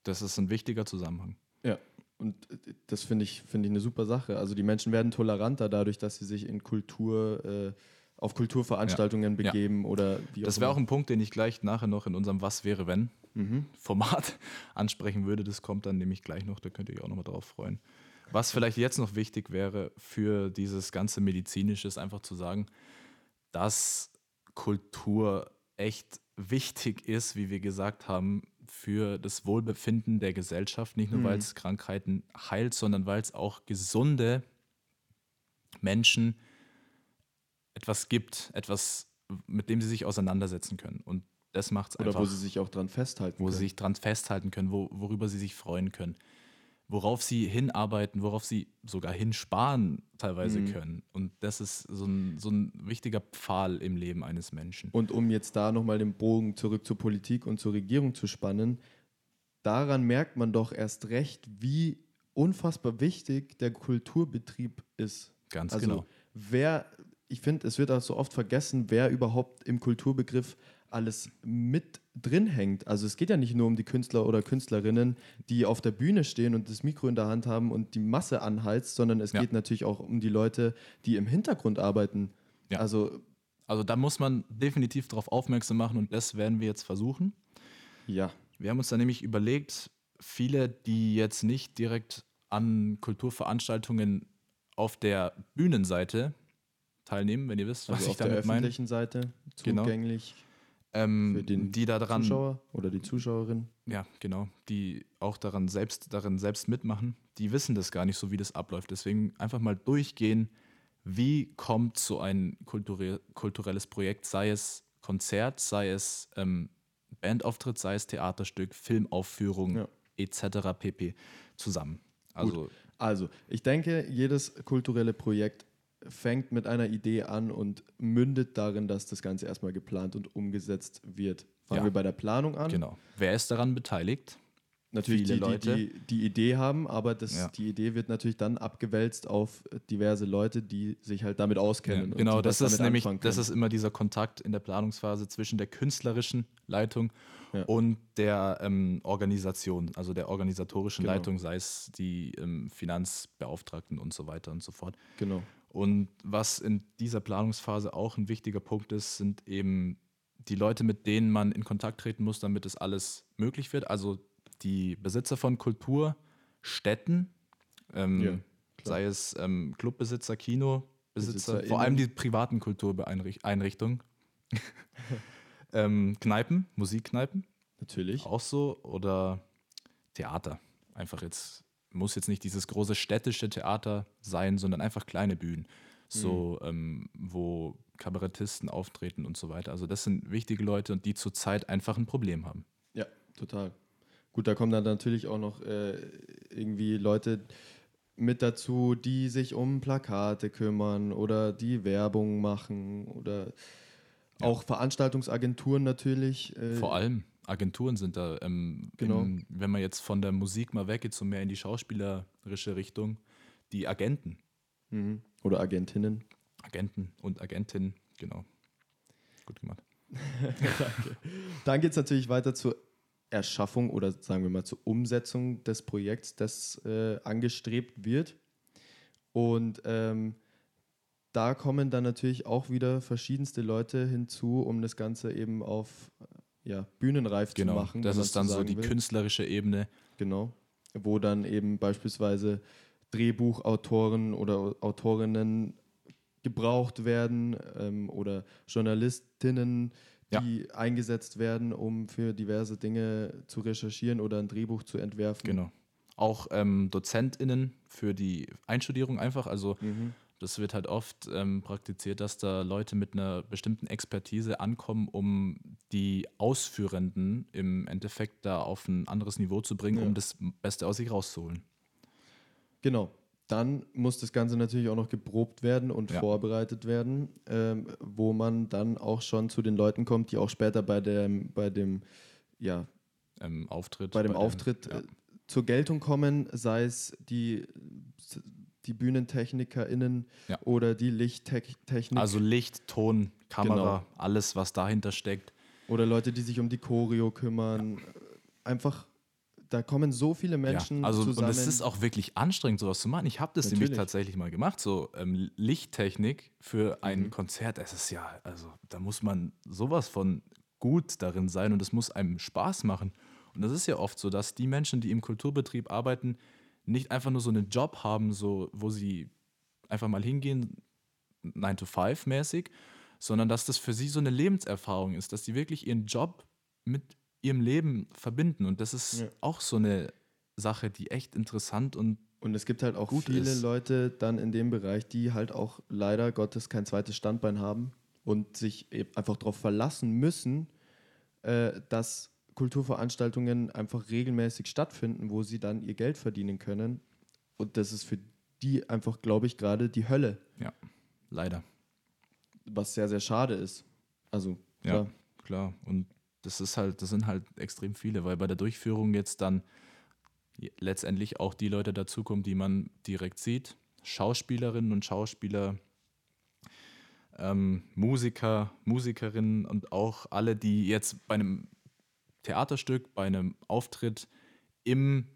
Das ist ein wichtiger Zusammenhang. Ja, und das finde ich, finde ich eine super Sache. Also die Menschen werden toleranter dadurch, dass sie sich in Kultur, äh, auf Kulturveranstaltungen Ja. begeben oder wie Das wäre auch ein Punkt, den ich gleich nachher noch in unserem Was wäre wenn Mhm. Format ansprechen würde. Das kommt dann nämlich gleich noch, da könnt ihr euch auch nochmal drauf freuen. Was vielleicht jetzt noch wichtig wäre für dieses ganze Medizinische, ist einfach zu sagen, dass Kultur echt wichtig ist, wie wir gesagt haben, für das Wohlbefinden der Gesellschaft. Nicht nur, weil es Krankheiten heilt, sondern weil es auch gesunde Menschen etwas gibt, etwas, mit dem sie sich auseinandersetzen können. Und das macht es Oder einfach wo sie sich auch dran festhalten wo können. sie sich dran festhalten können, wo, worüber sie sich freuen können, worauf sie hinarbeiten, worauf sie sogar hinsparen teilweise Mhm. können. Und das ist so ein, so ein wichtiger Pfahl im Leben eines Menschen. Und um jetzt da nochmal den Bogen zurück zur Politik und zur Regierung zu spannen, daran merkt man doch erst recht, wie unfassbar wichtig der Kulturbetrieb ist. Ganz also genau. wer, ich finde, es wird auch so oft vergessen, wer überhaupt im Kulturbegriff alles mit drin hängt. Also es geht ja nicht nur um die Künstler oder Künstlerinnen, die auf der Bühne stehen und das Mikro in der Hand haben und die Masse anheizt, sondern es Ja. geht natürlich auch um die Leute, die im Hintergrund arbeiten. Ja. Also Also da muss man definitiv darauf aufmerksam machen und das werden wir jetzt versuchen. ja, Wir haben uns da nämlich überlegt, viele, die jetzt nicht direkt an Kulturveranstaltungen auf der Bühnenseite teilnehmen, wenn ihr wisst, was also ich auf der damit meine, öffentlichen Seite Genau. Ähm, die da dran Zuschauer oder die Zuschauerin. Ja, genau. Die auch daran selbst, darin selbst mitmachen, die wissen das gar nicht so, wie das abläuft. Deswegen einfach mal durchgehen, wie kommt so ein kulturell, kulturelles Projekt, sei es Konzert, sei es ähm, Bandauftritt, sei es Theaterstück, Filmaufführung Ja. etc. pp. zusammen. Also Also, ich denke, jedes kulturelle Projekt fängt mit einer Idee an und mündet darin, dass das Ganze erstmal geplant und umgesetzt wird. Fangen Ja. wir bei der Planung an. Genau. Wer ist daran beteiligt? Natürlich Viele die, Leute. Die, die die Idee haben, aber das, Ja. die Idee wird natürlich dann abgewälzt auf diverse Leute, die sich halt damit auskennen. und genau, das ist nämlich, das ist immer dieser Kontakt in der Planungsphase zwischen der künstlerischen Leitung Ja. und der ähm, Organisation, also der organisatorischen Genau. Leitung, sei es die ähm, Finanzbeauftragten und so weiter und so fort. Genau. Und was in dieser Planungsphase auch ein wichtiger Punkt ist, sind eben die Leute, mit denen man in Kontakt treten muss, damit es alles möglich wird. Also die Besitzer von Kulturstätten, ähm, Ja, sei es ähm, Clubbesitzer, Kinobesitzer, vor allem die privaten Kultureinrichtungen, ähm, Kneipen, Musikkneipen, Natürlich. auch so, oder Theater. Einfach jetzt, muss jetzt nicht dieses große städtische Theater sein, sondern einfach kleine Bühnen, so, ähm, wo Kabarettisten auftreten und so weiter. Also das sind wichtige Leute und die zurzeit einfach ein Problem haben. Ja, total. Gut, da kommen dann natürlich auch noch äh, irgendwie Leute mit dazu, die sich um Plakate kümmern oder die Werbung machen oder auch Veranstaltungsagenturen natürlich. Äh, Vor allem Agenturen sind da, ähm, Genau. in, wenn man jetzt von der Musik mal weggeht, so mehr in die schauspielerische Richtung, die Agenten, Mhm. Oder Agentinnen. Agenten und Agentinnen, genau. Gut gemacht. Dann geht es natürlich weiter zur Erschaffung oder sagen wir mal zur Umsetzung des Projekts, das äh, angestrebt wird. Und ähm, da kommen dann natürlich auch wieder verschiedenste Leute hinzu, um das Ganze eben auf ja, bühnenreif Genau, zu machen. das ist dann so die will. künstlerische Ebene. Genau. Wo dann eben beispielsweise Drehbuchautoren oder Autorinnen gebraucht werden ähm, oder Journalistinnen, Ja. die eingesetzt werden, um für diverse Dinge zu recherchieren oder ein Drehbuch zu entwerfen. Genau. Auch ähm, DozentInnen für die Einstudierung einfach. Also Mhm. das wird halt oft ähm, praktiziert, dass da Leute mit einer bestimmten Expertise ankommen, um die Ausführenden im Endeffekt da auf ein anderes Niveau zu bringen, Ja. um das Beste aus sich rauszuholen. Genau. Dann muss das Ganze natürlich auch noch geprobt werden und Ja. vorbereitet werden, ähm, wo man dann auch schon zu den Leuten kommt, die auch später bei dem, bei dem, ja, Ähm, Auftritt. bei dem den- Auftritt ja. äh, zur Geltung kommen, sei es die, die BühnentechnikerInnen Ja. oder die Lichttechnik Also Licht, Ton, Kamera, Genau. alles, was dahinter steckt. Oder Leute, die sich um die Choreo kümmern. Einfach, da kommen so viele Menschen ja, also zusammen. und es ist auch wirklich anstrengend, sowas zu machen. Ich habe das nämlich Natürlich. tatsächlich mal gemacht, so ähm, Lichttechnik für ein Mhm. Konzert. Es ist ja, also da muss man sowas von gut darin sein und es muss einem Spaß machen. Und das ist ja oft so, dass die Menschen, die im Kulturbetrieb arbeiten, nicht einfach nur so einen Job haben, so wo sie einfach mal hingehen, 9 to 5 mäßig, sondern dass das für sie so eine Lebenserfahrung ist, dass die wirklich ihren Job mit ihrem Leben verbinden. Und das ist Ja. auch so eine Sache, die echt interessant und Und es gibt halt auch viele ist. Leute dann in dem Bereich, die halt auch leider Gottes kein zweites Standbein haben und sich einfach darauf verlassen müssen, äh, dass Kulturveranstaltungen einfach regelmäßig stattfinden, wo sie dann ihr Geld verdienen können. Und das ist für die einfach, glaube ich, gerade die Hölle, ja, leider. Was sehr, sehr schade ist. Also, Ja, klar. klar. Und das ist halt, das sind halt extrem viele, weil bei der Durchführung jetzt dann letztendlich auch die Leute dazukommen, die man direkt sieht. Schauspielerinnen und Schauspieler, ähm, Musiker, Musikerinnen und auch alle, die jetzt bei einem Theaterstück, bei einem Auftritt im,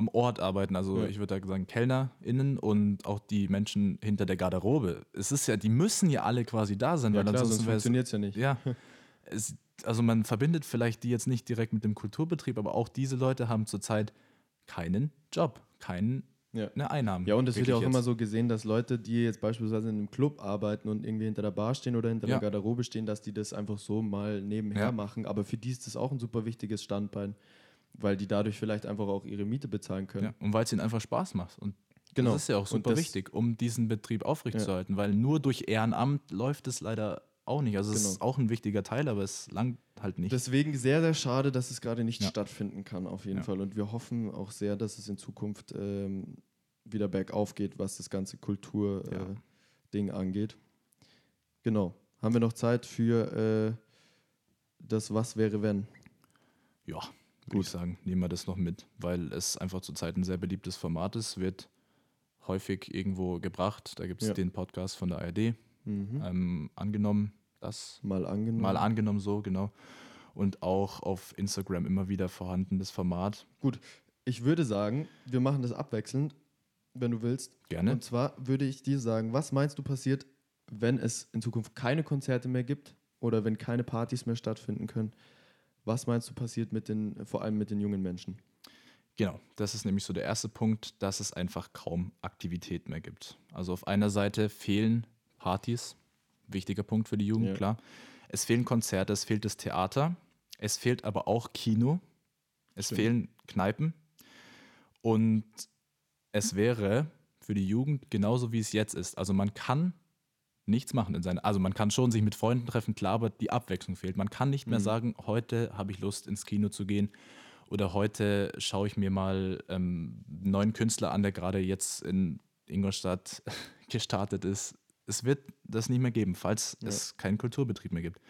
am Ort arbeiten. Also Ja. ich würde da sagen KellnerInnen und auch die Menschen hinter der Garderobe. Es ist ja, die müssen ja alle quasi da sein, ja weil klar, sonst ansonsten funktioniert es ja nicht. ja. Es, also man verbindet vielleicht die jetzt nicht direkt mit dem Kulturbetrieb, aber auch diese Leute haben zurzeit keinen Job, keine Ja. Einnahmen. Ja, und es wird ja auch Wirklich immer jetzt. so gesehen, dass Leute, die jetzt beispielsweise in einem Club arbeiten und irgendwie hinter der Bar stehen oder hinter Ja. der Garderobe stehen, dass die das einfach so mal nebenher Ja. machen. Aber für die ist das auch ein super wichtiges Standbein, weil die dadurch vielleicht einfach auch ihre Miete bezahlen können. Ja, und weil es ihnen einfach Spaß macht. Und Genau. das ist ja auch super wichtig, um diesen Betrieb aufrechtzuerhalten, weil nur durch Ehrenamt läuft es leider auch nicht. Also es Genau. ist auch ein wichtiger Teil, aber es langt halt nicht. Deswegen sehr, sehr schade, dass es gerade nicht Ja. stattfinden kann, auf jeden Ja. Fall. Und wir hoffen auch sehr, dass es in Zukunft ähm, wieder bergauf geht, was das ganze Kulturthema Ja. Ding angeht. Genau. Haben wir noch Zeit für äh, das Was wäre wenn? Ja, würde ich sagen, nehmen wir das noch mit, weil es einfach zurzeit ein sehr beliebtes Format ist, wird häufig irgendwo gebracht. Da gibt es Ja. den Podcast von der ARD, Mhm. ähm, angenommen, das Mal angenommen. mal angenommen so, genau. Und auch auf Instagram immer wieder vorhanden, das Format. Ich würde sagen, wir machen das abwechselnd, wenn du willst. Gerne. Und zwar würde ich dir sagen, was meinst du passiert, wenn es in Zukunft keine Konzerte mehr gibt oder wenn keine Partys mehr stattfinden können? Was meinst du passiert mit den, vor allem mit den jungen Menschen? Genau, das ist nämlich so der erste Punkt, dass es einfach kaum Aktivität mehr gibt. Also auf einer Seite fehlen Partys, wichtiger Punkt für die Jugend, Ja. klar. Es fehlen Konzerte, es fehlt das Theater, es fehlt aber auch Kino, es Stimmt. fehlen Kneipen und es wäre für die Jugend genauso wie es jetzt ist. Also man kann nichts machen in seiner, also man kann schon sich mit Freunden treffen, klar, aber die Abwechslung fehlt. Man kann nicht mehr Mhm. sagen, heute habe ich Lust ins Kino zu gehen oder heute schaue ich mir mal ähm, einen neuen Künstler an, der gerade jetzt in Ingolstadt gestartet ist. Es wird das nicht mehr geben, falls Ja. es keinen Kulturbetrieb mehr gibt.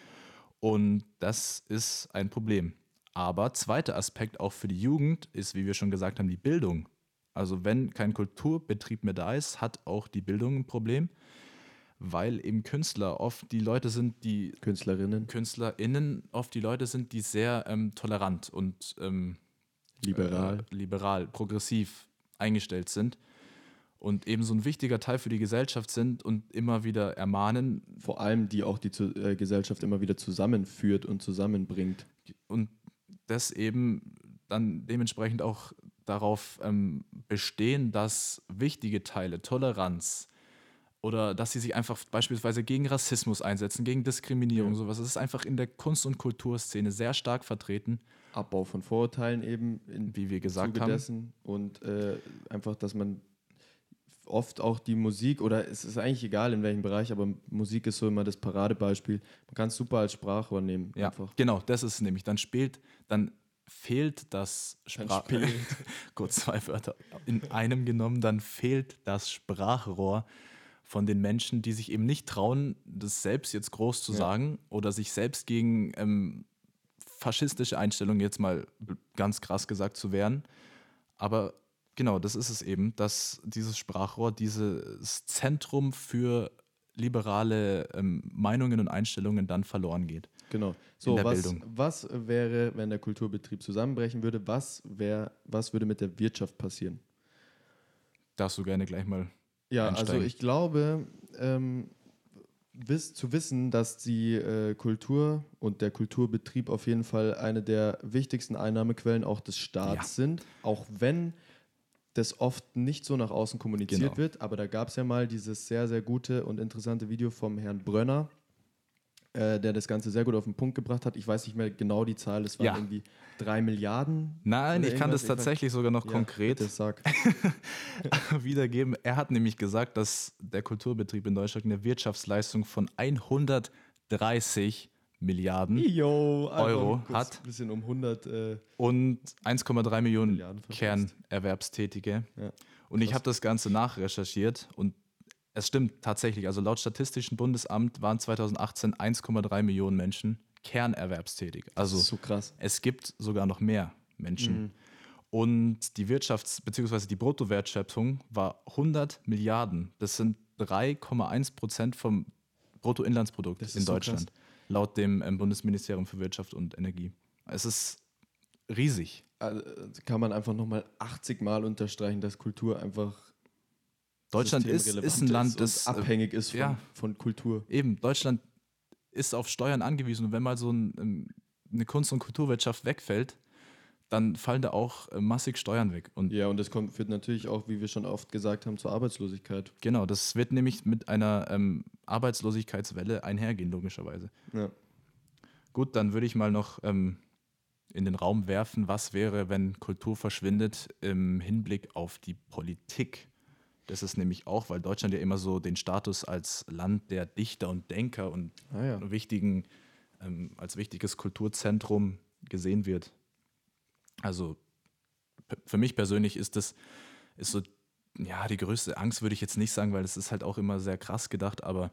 Und das ist ein Problem. Aber zweiter Aspekt auch für die Jugend ist, wie wir schon gesagt haben, die Bildung. Also wenn kein Kulturbetrieb mehr da ist, hat auch die Bildung ein Problem, weil eben Künstler oft die Leute sind, die Künstlerinnen, KünstlerInnen oft die Leute sind, die sehr ähm, tolerant und ähm, liberal. äh, liberal, progressiv eingestellt sind und eben so ein wichtiger Teil für die Gesellschaft sind und immer wieder ermahnen Vor allem, die auch die äh, Gesellschaft immer wieder zusammenführt und zusammenbringt. und das eben dann dementsprechend auch darauf ähm, bestehen, dass wichtige Teile, Toleranz oder dass sie sich einfach beispielsweise gegen Rassismus einsetzen, gegen Diskriminierung, Ja. sowas. Das ist einfach in der Kunst- und Kulturszene sehr stark vertreten, Abbau von Vorurteilen eben in wie wir gesagt Zuge haben. dessen und äh, einfach, dass man oft auch die Musik oder es ist eigentlich egal in welchem Bereich, aber Musik ist so immer das Paradebeispiel. Man kann es super als Sprachrohr nehmen. Ja, Einfach. genau, das ist es nämlich. Dann spielt, dann fehlt das Dann Sprach spielt. Gut, zwei Wörter in einem genommen, dann fehlt das Sprachrohr von den Menschen, die sich eben nicht trauen, das selbst jetzt groß zu Ja. sagen oder sich selbst gegen ähm, faschistische Einstellungen jetzt mal ganz krass gesagt zu wehren. Aber genau, das ist es eben, dass dieses Sprachrohr, dieses Zentrum für liberale ähm, Meinungen und Einstellungen dann verloren geht. Genau. So, was, Bildung. was wäre, wenn der Kulturbetrieb zusammenbrechen würde? Was, wär, was würde mit der Wirtschaft passieren? Darfst du gerne gleich mal. Ja, also ich glaube, ähm, wiss, zu wissen, dass die äh, Kultur und der Kulturbetrieb auf jeden Fall eine der wichtigsten Einnahmequellen auch des Staats Ja. sind, auch wenn das oft nicht so nach außen kommuniziert Genau. wird. Aber da gab es ja mal dieses sehr, sehr gute und interessante Video vom Herrn Brönner, äh, der das Ganze sehr gut auf den Punkt gebracht hat. Ich weiß nicht mehr genau die Zahl, es waren Ja. irgendwie drei Milliarden. Nein, ich kann das tatsächlich sogar noch Ja, konkret wiedergeben. Er hat nämlich gesagt, dass der Kulturbetrieb in Deutschland eine Wirtschaftsleistung von 130 Milliarden Yo, einfach Euro hat. Ein bisschen um 100. Äh, und 1,3 Millionen. Kernerwerbstätige. Ja, Und ich habe das Ganze nachrecherchiert und es stimmt tatsächlich. Also laut Statistischen Bundesamt waren 2018 1,3 Millionen Menschen kernerwerbstätig. Also so krass. es gibt sogar noch mehr Menschen. Mhm. Und die Wirtschafts- bzw. die Bruttowertschöpfung war 100 Milliarden. Das sind 3,1 Prozent vom Bruttoinlandsprodukt Das in so Deutschland, laut dem ähm, Bundesministerium für Wirtschaft und Energie. Es ist riesig. Also, kann man einfach nochmal 80 Mal unterstreichen, dass Kultur einfach Deutschland ist, ist ein Land, das abhängig ist von, ja. von Kultur. eben, Deutschland ist auf Steuern angewiesen. Und wenn mal so ein, ähm, eine Kunst- und Kulturwirtschaft wegfällt, dann fallen da auch äh, massig Steuern weg. Und Ja, und das kommt, führt natürlich auch, wie wir schon oft gesagt haben, zur Arbeitslosigkeit. Genau, das wird nämlich mit einer ähm, Arbeitslosigkeitswelle einhergehen, logischerweise. Ja. Gut, dann würde ich mal noch ähm, in den Raum werfen, was wäre, wenn Kultur verschwindet im Hinblick auf die Politik. Das ist nämlich auch, weil Deutschland ja immer so den Status als Land der Dichter und Denker und Ah ja. wichtigen, ähm, als wichtiges Kulturzentrum gesehen wird. Also für mich persönlich ist das ist so ja, die größte Angst würde ich jetzt nicht sagen, weil es ist halt auch immer sehr krass gedacht, aber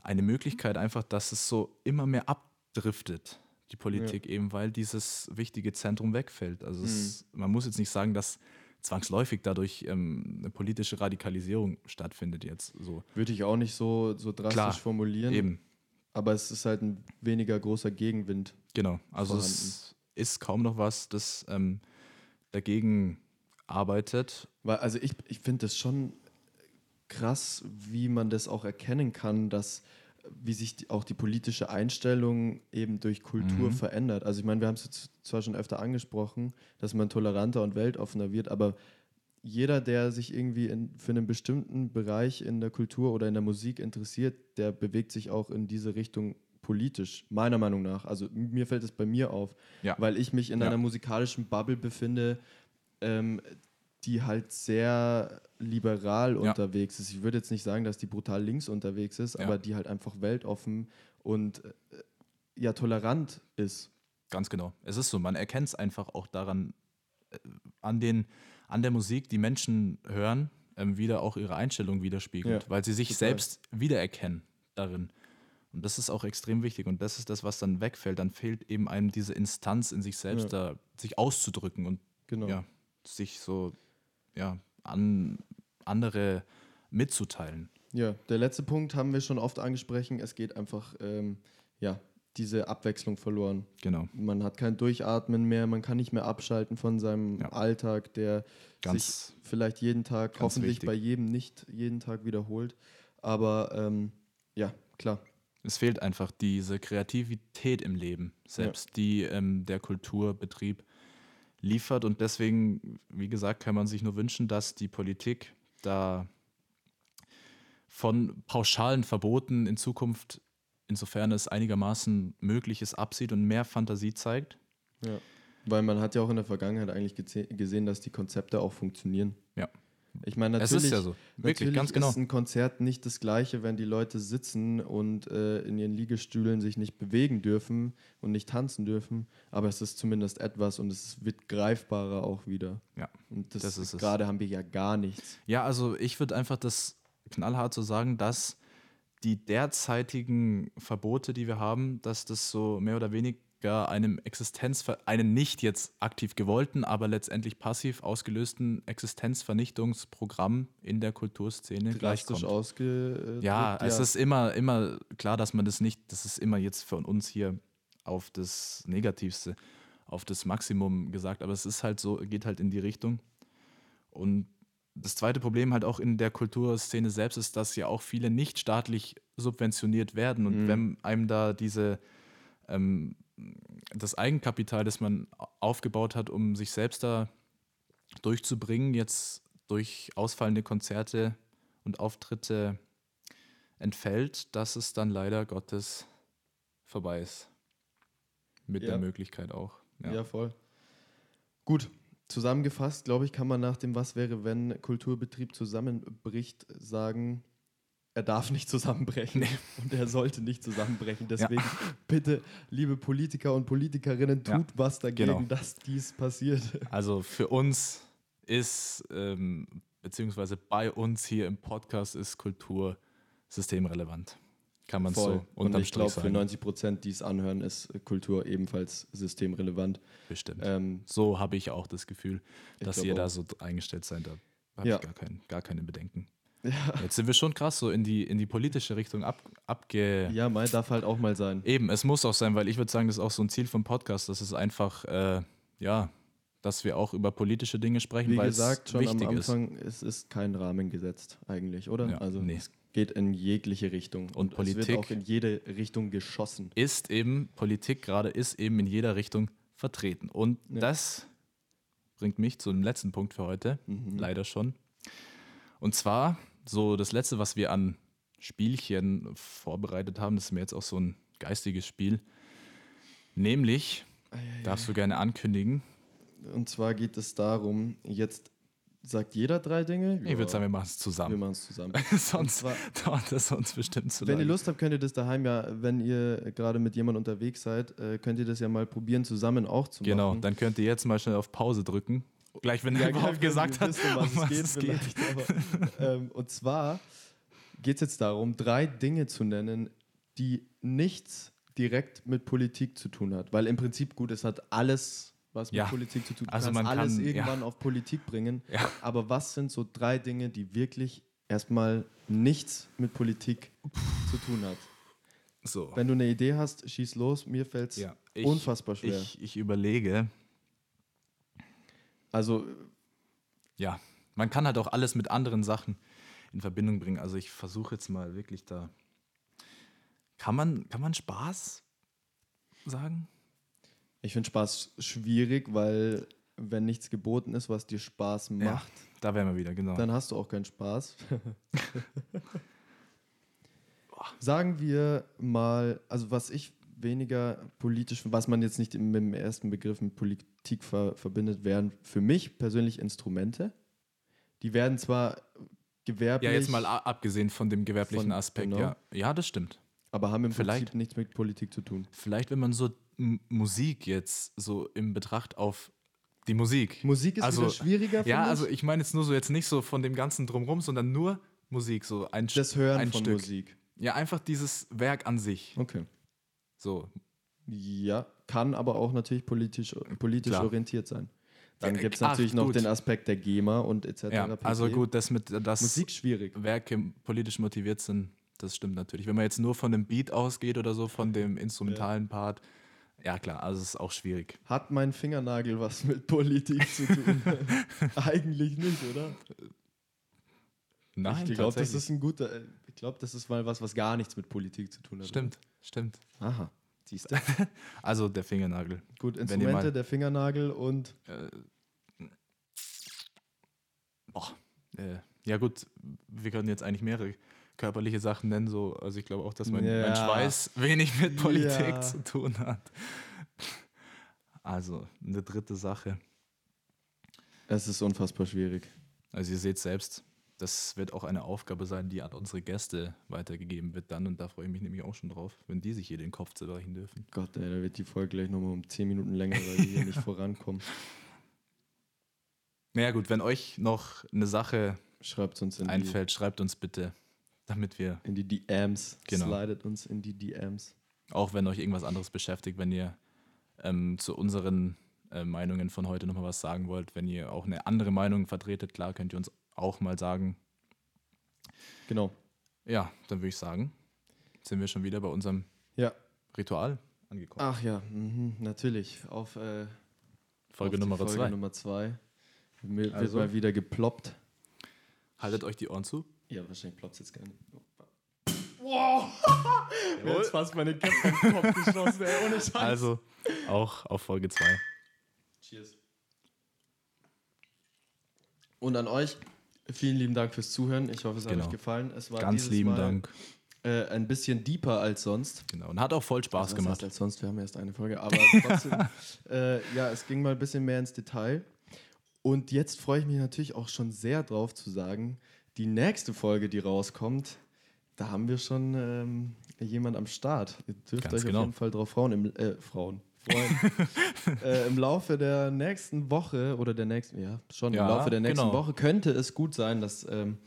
eine Möglichkeit einfach, dass es so immer mehr abdriftet, die Politik eben, weil dieses wichtige Zentrum wegfällt. Also es, man muss jetzt nicht sagen, dass zwangsläufig dadurch ähm, eine politische Radikalisierung stattfindet jetzt so. Würde ich auch nicht so, so drastisch Klar, formulieren. Eben, Aber es ist halt ein weniger großer Gegenwind. genau. Also es ist kaum noch was, das ähm, dagegen arbeitet. Weil, also ich, ich finde das schon krass, wie man das auch erkennen kann, dass wie sich die, auch die politische Einstellung eben durch Kultur Mhm. verändert. Also ich meine, wir haben es zwar schon öfter angesprochen, dass man toleranter und weltoffener wird, aber jeder, der sich irgendwie in, für einen bestimmten Bereich in der Kultur oder in der Musik interessiert, der bewegt sich auch in diese Richtung politisch, meiner Meinung nach. Also mir fällt es bei mir auf, Ja. weil ich mich in Ja. einer musikalischen Bubble befinde, ähm, die halt sehr liberal Ja. unterwegs ist. Ich würde jetzt nicht sagen, dass die brutal links unterwegs ist, Ja. aber die halt einfach weltoffen und äh, ja tolerant ist. Ganz genau. Es ist so, man erkennt es einfach auch daran, äh, an, den, an der Musik, die Menschen hören, ähm, wieder auch ihre Einstellung widerspiegelt, Ja, weil sie sich total. selbst wiedererkennen darin. Und das ist auch extrem wichtig. Und das ist das, was dann wegfällt. Dann fehlt eben einem diese Instanz in sich selbst, da sich auszudrücken und Genau. ja, sich so ja, an andere mitzuteilen. Ja, der letzte Punkt haben wir schon oft angesprochen. Es geht einfach, ähm, ja, diese Abwechslung verloren. Genau. Man hat kein Durchatmen mehr, man kann nicht mehr abschalten von seinem Ja. Alltag, der Ganz- sich vielleicht jeden Tag, hoffentlich wichtig. bei jedem nicht jeden Tag wiederholt. Aber ähm, ja, klar. Es fehlt einfach diese Kreativität im Leben, selbst die ähm, der Kulturbetrieb liefert. Und deswegen, wie gesagt, kann man sich nur wünschen, dass die Politik da von pauschalen Verboten in Zukunft, insofern es einigermaßen möglich ist, absieht und mehr Fantasie zeigt. Ja. Weil man hat ja auch in der Vergangenheit eigentlich gesehen, dass die Konzepte auch funktionieren. Ja. Ich meine, Es natürlich, ist ja so. Wirklich, natürlich ganz genau. ist ein Konzert nicht das gleiche, wenn die Leute sitzen und äh, in ihren Liegestühlen sich nicht bewegen dürfen und nicht tanzen dürfen. Aber es ist zumindest etwas und es wird greifbarer auch wieder. Ja, Und das, das ist es. gerade haben wir ja gar nichts. Ja, also ich würde einfach das knallhart so sagen, dass die derzeitigen Verbote, die wir haben, dass das so mehr oder weniger einem Existenz, einen nicht jetzt aktiv gewollten, aber letztendlich passiv ausgelösten Existenzvernichtungsprogramm in der Kulturszene Drastisch gleichkommt. ausgedrückt. Ja, es ist immer, immer klar, dass man das nicht, das ist immer jetzt von uns hier auf das Negativste, auf das Maximum gesagt, aber es ist halt so, geht halt in die Richtung. Und das zweite Problem halt auch in der Kulturszene selbst ist, dass ja auch viele nicht staatlich subventioniert werden. Und Mhm. wenn einem da diese ähm, das Eigenkapital, das man aufgebaut hat, um sich selbst da durchzubringen, jetzt durch ausfallende Konzerte und Auftritte entfällt, dass es dann leider Gottes vorbei ist. Mit Ja. der Möglichkeit auch. Ja, Ja. voll. Gut, zusammengefasst, glaube ich, kann man nach dem Was wäre, wenn Kulturbetrieb zusammenbricht, sagen, er darf nicht zusammenbrechen und er sollte nicht zusammenbrechen. Deswegen bitte, liebe Politiker und Politikerinnen, tut Ja, was dagegen, genau. dass dies passiert. Also für uns ist, ähm, beziehungsweise bei uns hier im Podcast ist Kultur systemrelevant. Kann man so Und unterm ich glaube, für sagen. 90 Prozent, die es anhören, ist Kultur ebenfalls systemrelevant. Bestimmt. Ähm, so habe ich auch das Gefühl, dass ihr da so eingestellt seid. Da habe Ja. ich gar, kein, gar keine Bedenken. Ja, Jetzt sind wir schon krass so in die, in die politische Richtung ab, abge... ja, mal darf halt auch mal sein. Eben, es muss auch sein, weil ich würde sagen, das ist auch so ein Ziel vom Podcast. Das ist einfach, äh, ja, dass wir auch über politische Dinge sprechen, Wie weil gesagt, es schon am wichtig ist. Anfang, es ist kein Rahmen gesetzt eigentlich, oder? Ja, also nee. es geht in jegliche Richtung. Und es wird Politik- auch in jede Richtung geschossen. Ist eben, Politik gerade ist eben in jeder Richtung vertreten. Und Ja. das bringt mich zu dem letzten Punkt für heute, Mhm. leider schon. Und zwar, so das letzte, was wir an Spielchen vorbereitet haben, das ist mir jetzt auch so ein geistiges Spiel. Nämlich, darfst du gerne ankündigen, Und zwar geht es darum, jetzt sagt jeder drei Dinge. ich würde sagen, wir machen es wir zusammen. machen es zusammen. sonst zwar- dauert das sonst bestimmt zu Wenn lange. ihr Lust habt, könnt ihr das daheim ja, wenn ihr gerade mit jemandem unterwegs seid, äh, könnt ihr das ja mal probieren, zusammen auch zu Genau, machen. dann könnt ihr jetzt mal schnell auf Pause drücken Gleich, wenn er überhaupt gesagt hat, wissen, um was, es geht vielleicht. Aber, ähm, und zwar geht es jetzt darum, drei Dinge zu nennen, die nichts direkt mit Politik zu tun hat. Weil im Prinzip, gut, es hat alles was mit Ja. Politik zu tun hat. Also man kannst alles kann- ja. irgendwann auf Politik bringen. Ja. Aber was sind so drei Dinge, die wirklich erstmal nichts mit Politik zu tun hat? So. Wenn du eine Idee hast, schieß los. Mir fällt es unfassbar schwer. Ich, ich überlege, also, ja, man kann halt auch alles mit anderen Sachen in Verbindung bringen. Also ich versuche jetzt mal wirklich da. Kann man, kann man Spaß sagen? ich finde Spaß schwierig, weil wenn nichts geboten ist, was dir Spaß Ja. macht, Da wären wir wieder, genau. dann hast du auch keinen Spaß. Sagen wir mal, also was ich weniger politisch, was man jetzt nicht im, mit dem ersten Begriff mit Politik ver, verbindet, wären für mich persönlich Instrumente. Die werden zwar gewerblich, ja, jetzt mal abgesehen von dem gewerblichen Von- Aspekt, genau. ja. Ja, das stimmt. aber haben im vielleicht- Prinzip nichts mit Politik zu tun. Vielleicht, wenn man so Musik jetzt so im Betracht auf die Musik. Musik ist Also, schwieriger für Ja, also ich meine jetzt nur so jetzt nicht so von dem ganzen drumrum, sondern nur Musik, so ein, das Hören ein von Stück. Musik. Ja, einfach dieses Werk an sich. Okay. So. Ja, kann aber auch natürlich politisch, politisch Klar. orientiert sein. Dann Ja, gibt es ach, natürlich noch gut. den Aspekt der GEMA und etc. Ja, also gut, das mit das Musik schwierig. Werke politisch motiviert sind, das stimmt natürlich. Wenn man jetzt nur von dem Beat ausgeht oder so, von dem instrumentalen Part, ja klar, also es ist auch schwierig. Hat mein Fingernagel was mit Politik zu tun? Eigentlich nicht, oder? Nein, ich glaube, das ist ein guter. äh, Ich glaube, das ist mal was, was gar nichts mit Politik zu tun hat. Stimmt, stimmt. Aha. Siehst du? Also der Fingernagel. Gut, Instrumente, der Fingernagel und Äh, boah, äh, ja gut, wir können jetzt eigentlich mehrere körperliche Sachen nennen, so, also ich glaube auch, dass mein, mein Ja. Schweiß wenig mit Politik Ja. zu tun hat. Also, eine dritte Sache. es ist unfassbar schwierig. Also ihr seht selbst, das wird auch eine Aufgabe sein, die an unsere Gäste weitergegeben wird dann und da freue ich mich nämlich auch schon drauf, wenn die sich hier den Kopf zerbrechen dürfen. Gott, ey, da wird die Folge gleich nochmal um 10 Minuten länger, weil wir hier nicht vorankommen. Naja gut, wenn euch noch eine Sache Schreibt in die, einfällt, schreibt uns bitte, damit wir, in die DMs. Genau. Slidet uns in die DMs. auch wenn euch irgendwas anderes beschäftigt, wenn ihr ähm, zu unseren äh, Meinungen von heute nochmal was sagen wollt, wenn ihr auch eine andere Meinung vertretet, klar, könnt ihr uns auch mal sagen. Genau. Ja, dann würde ich sagen, sind wir schon wieder bei unserem Ja. Ritual angekommen. Ach ja, mhm, natürlich. Auf, äh, Folge auf Nummer Folge zwei. Nummer zwei. Mir Also. Wird mal wieder geploppt. Haltet euch die Ohren zu. Ja, wahrscheinlich ploppt es jetzt gar nicht. Wow! Mir hat fast meine im Kopf geschossen, ey, ohne Scheiß. Also auch auf Folge 2. Cheers. Und an euch, vielen lieben Dank fürs Zuhören. Ich hoffe, es hat Genau. euch gefallen. Es war Ganz lieben Mal, Dank. Äh, ein bisschen deeper als sonst. Genau. Und hat auch voll Spaß Was gemacht. als sonst, wir haben erst eine Folge, aber trotzdem, äh, ja, es ging mal ein bisschen mehr ins Detail. Und jetzt freue ich mich natürlich auch schon sehr drauf zu sagen, die nächste Folge, die rauskommt, da haben wir schon ähm, jemand am Start. Ihr dürft Ganz euch genau. auf jeden Fall drauf freuen, im, äh, Frauen, freuen. äh, Im Laufe der nächsten Woche oder der nächsten, ja, schon Ja, im Laufe der nächsten genau. Woche könnte es gut sein, dass ähm,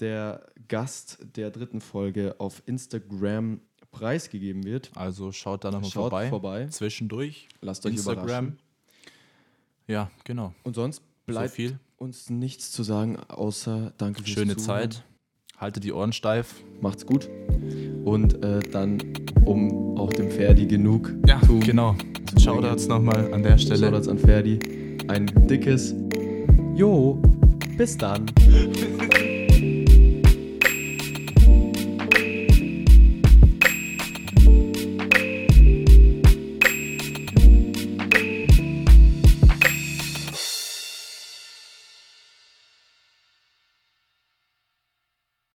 der Gast der dritten Folge auf Instagram preisgegeben wird. Also schaut da nochmal Schaut vorbei. vorbei. Zwischendurch. Lasst euch Instagram. überraschen. Ja, genau. Und sonst bleibt so uns nichts zu sagen, außer danke fürs Schöne Zuhören. Zeit. Haltet die Ohren steif. Macht's gut. Und äh, dann, um auch dem Ferdi genug Ja, zu genau. Shoutouts nochmal an der Stelle. Shoutouts an Ferdi. Ein dickes Jo. Bis dann.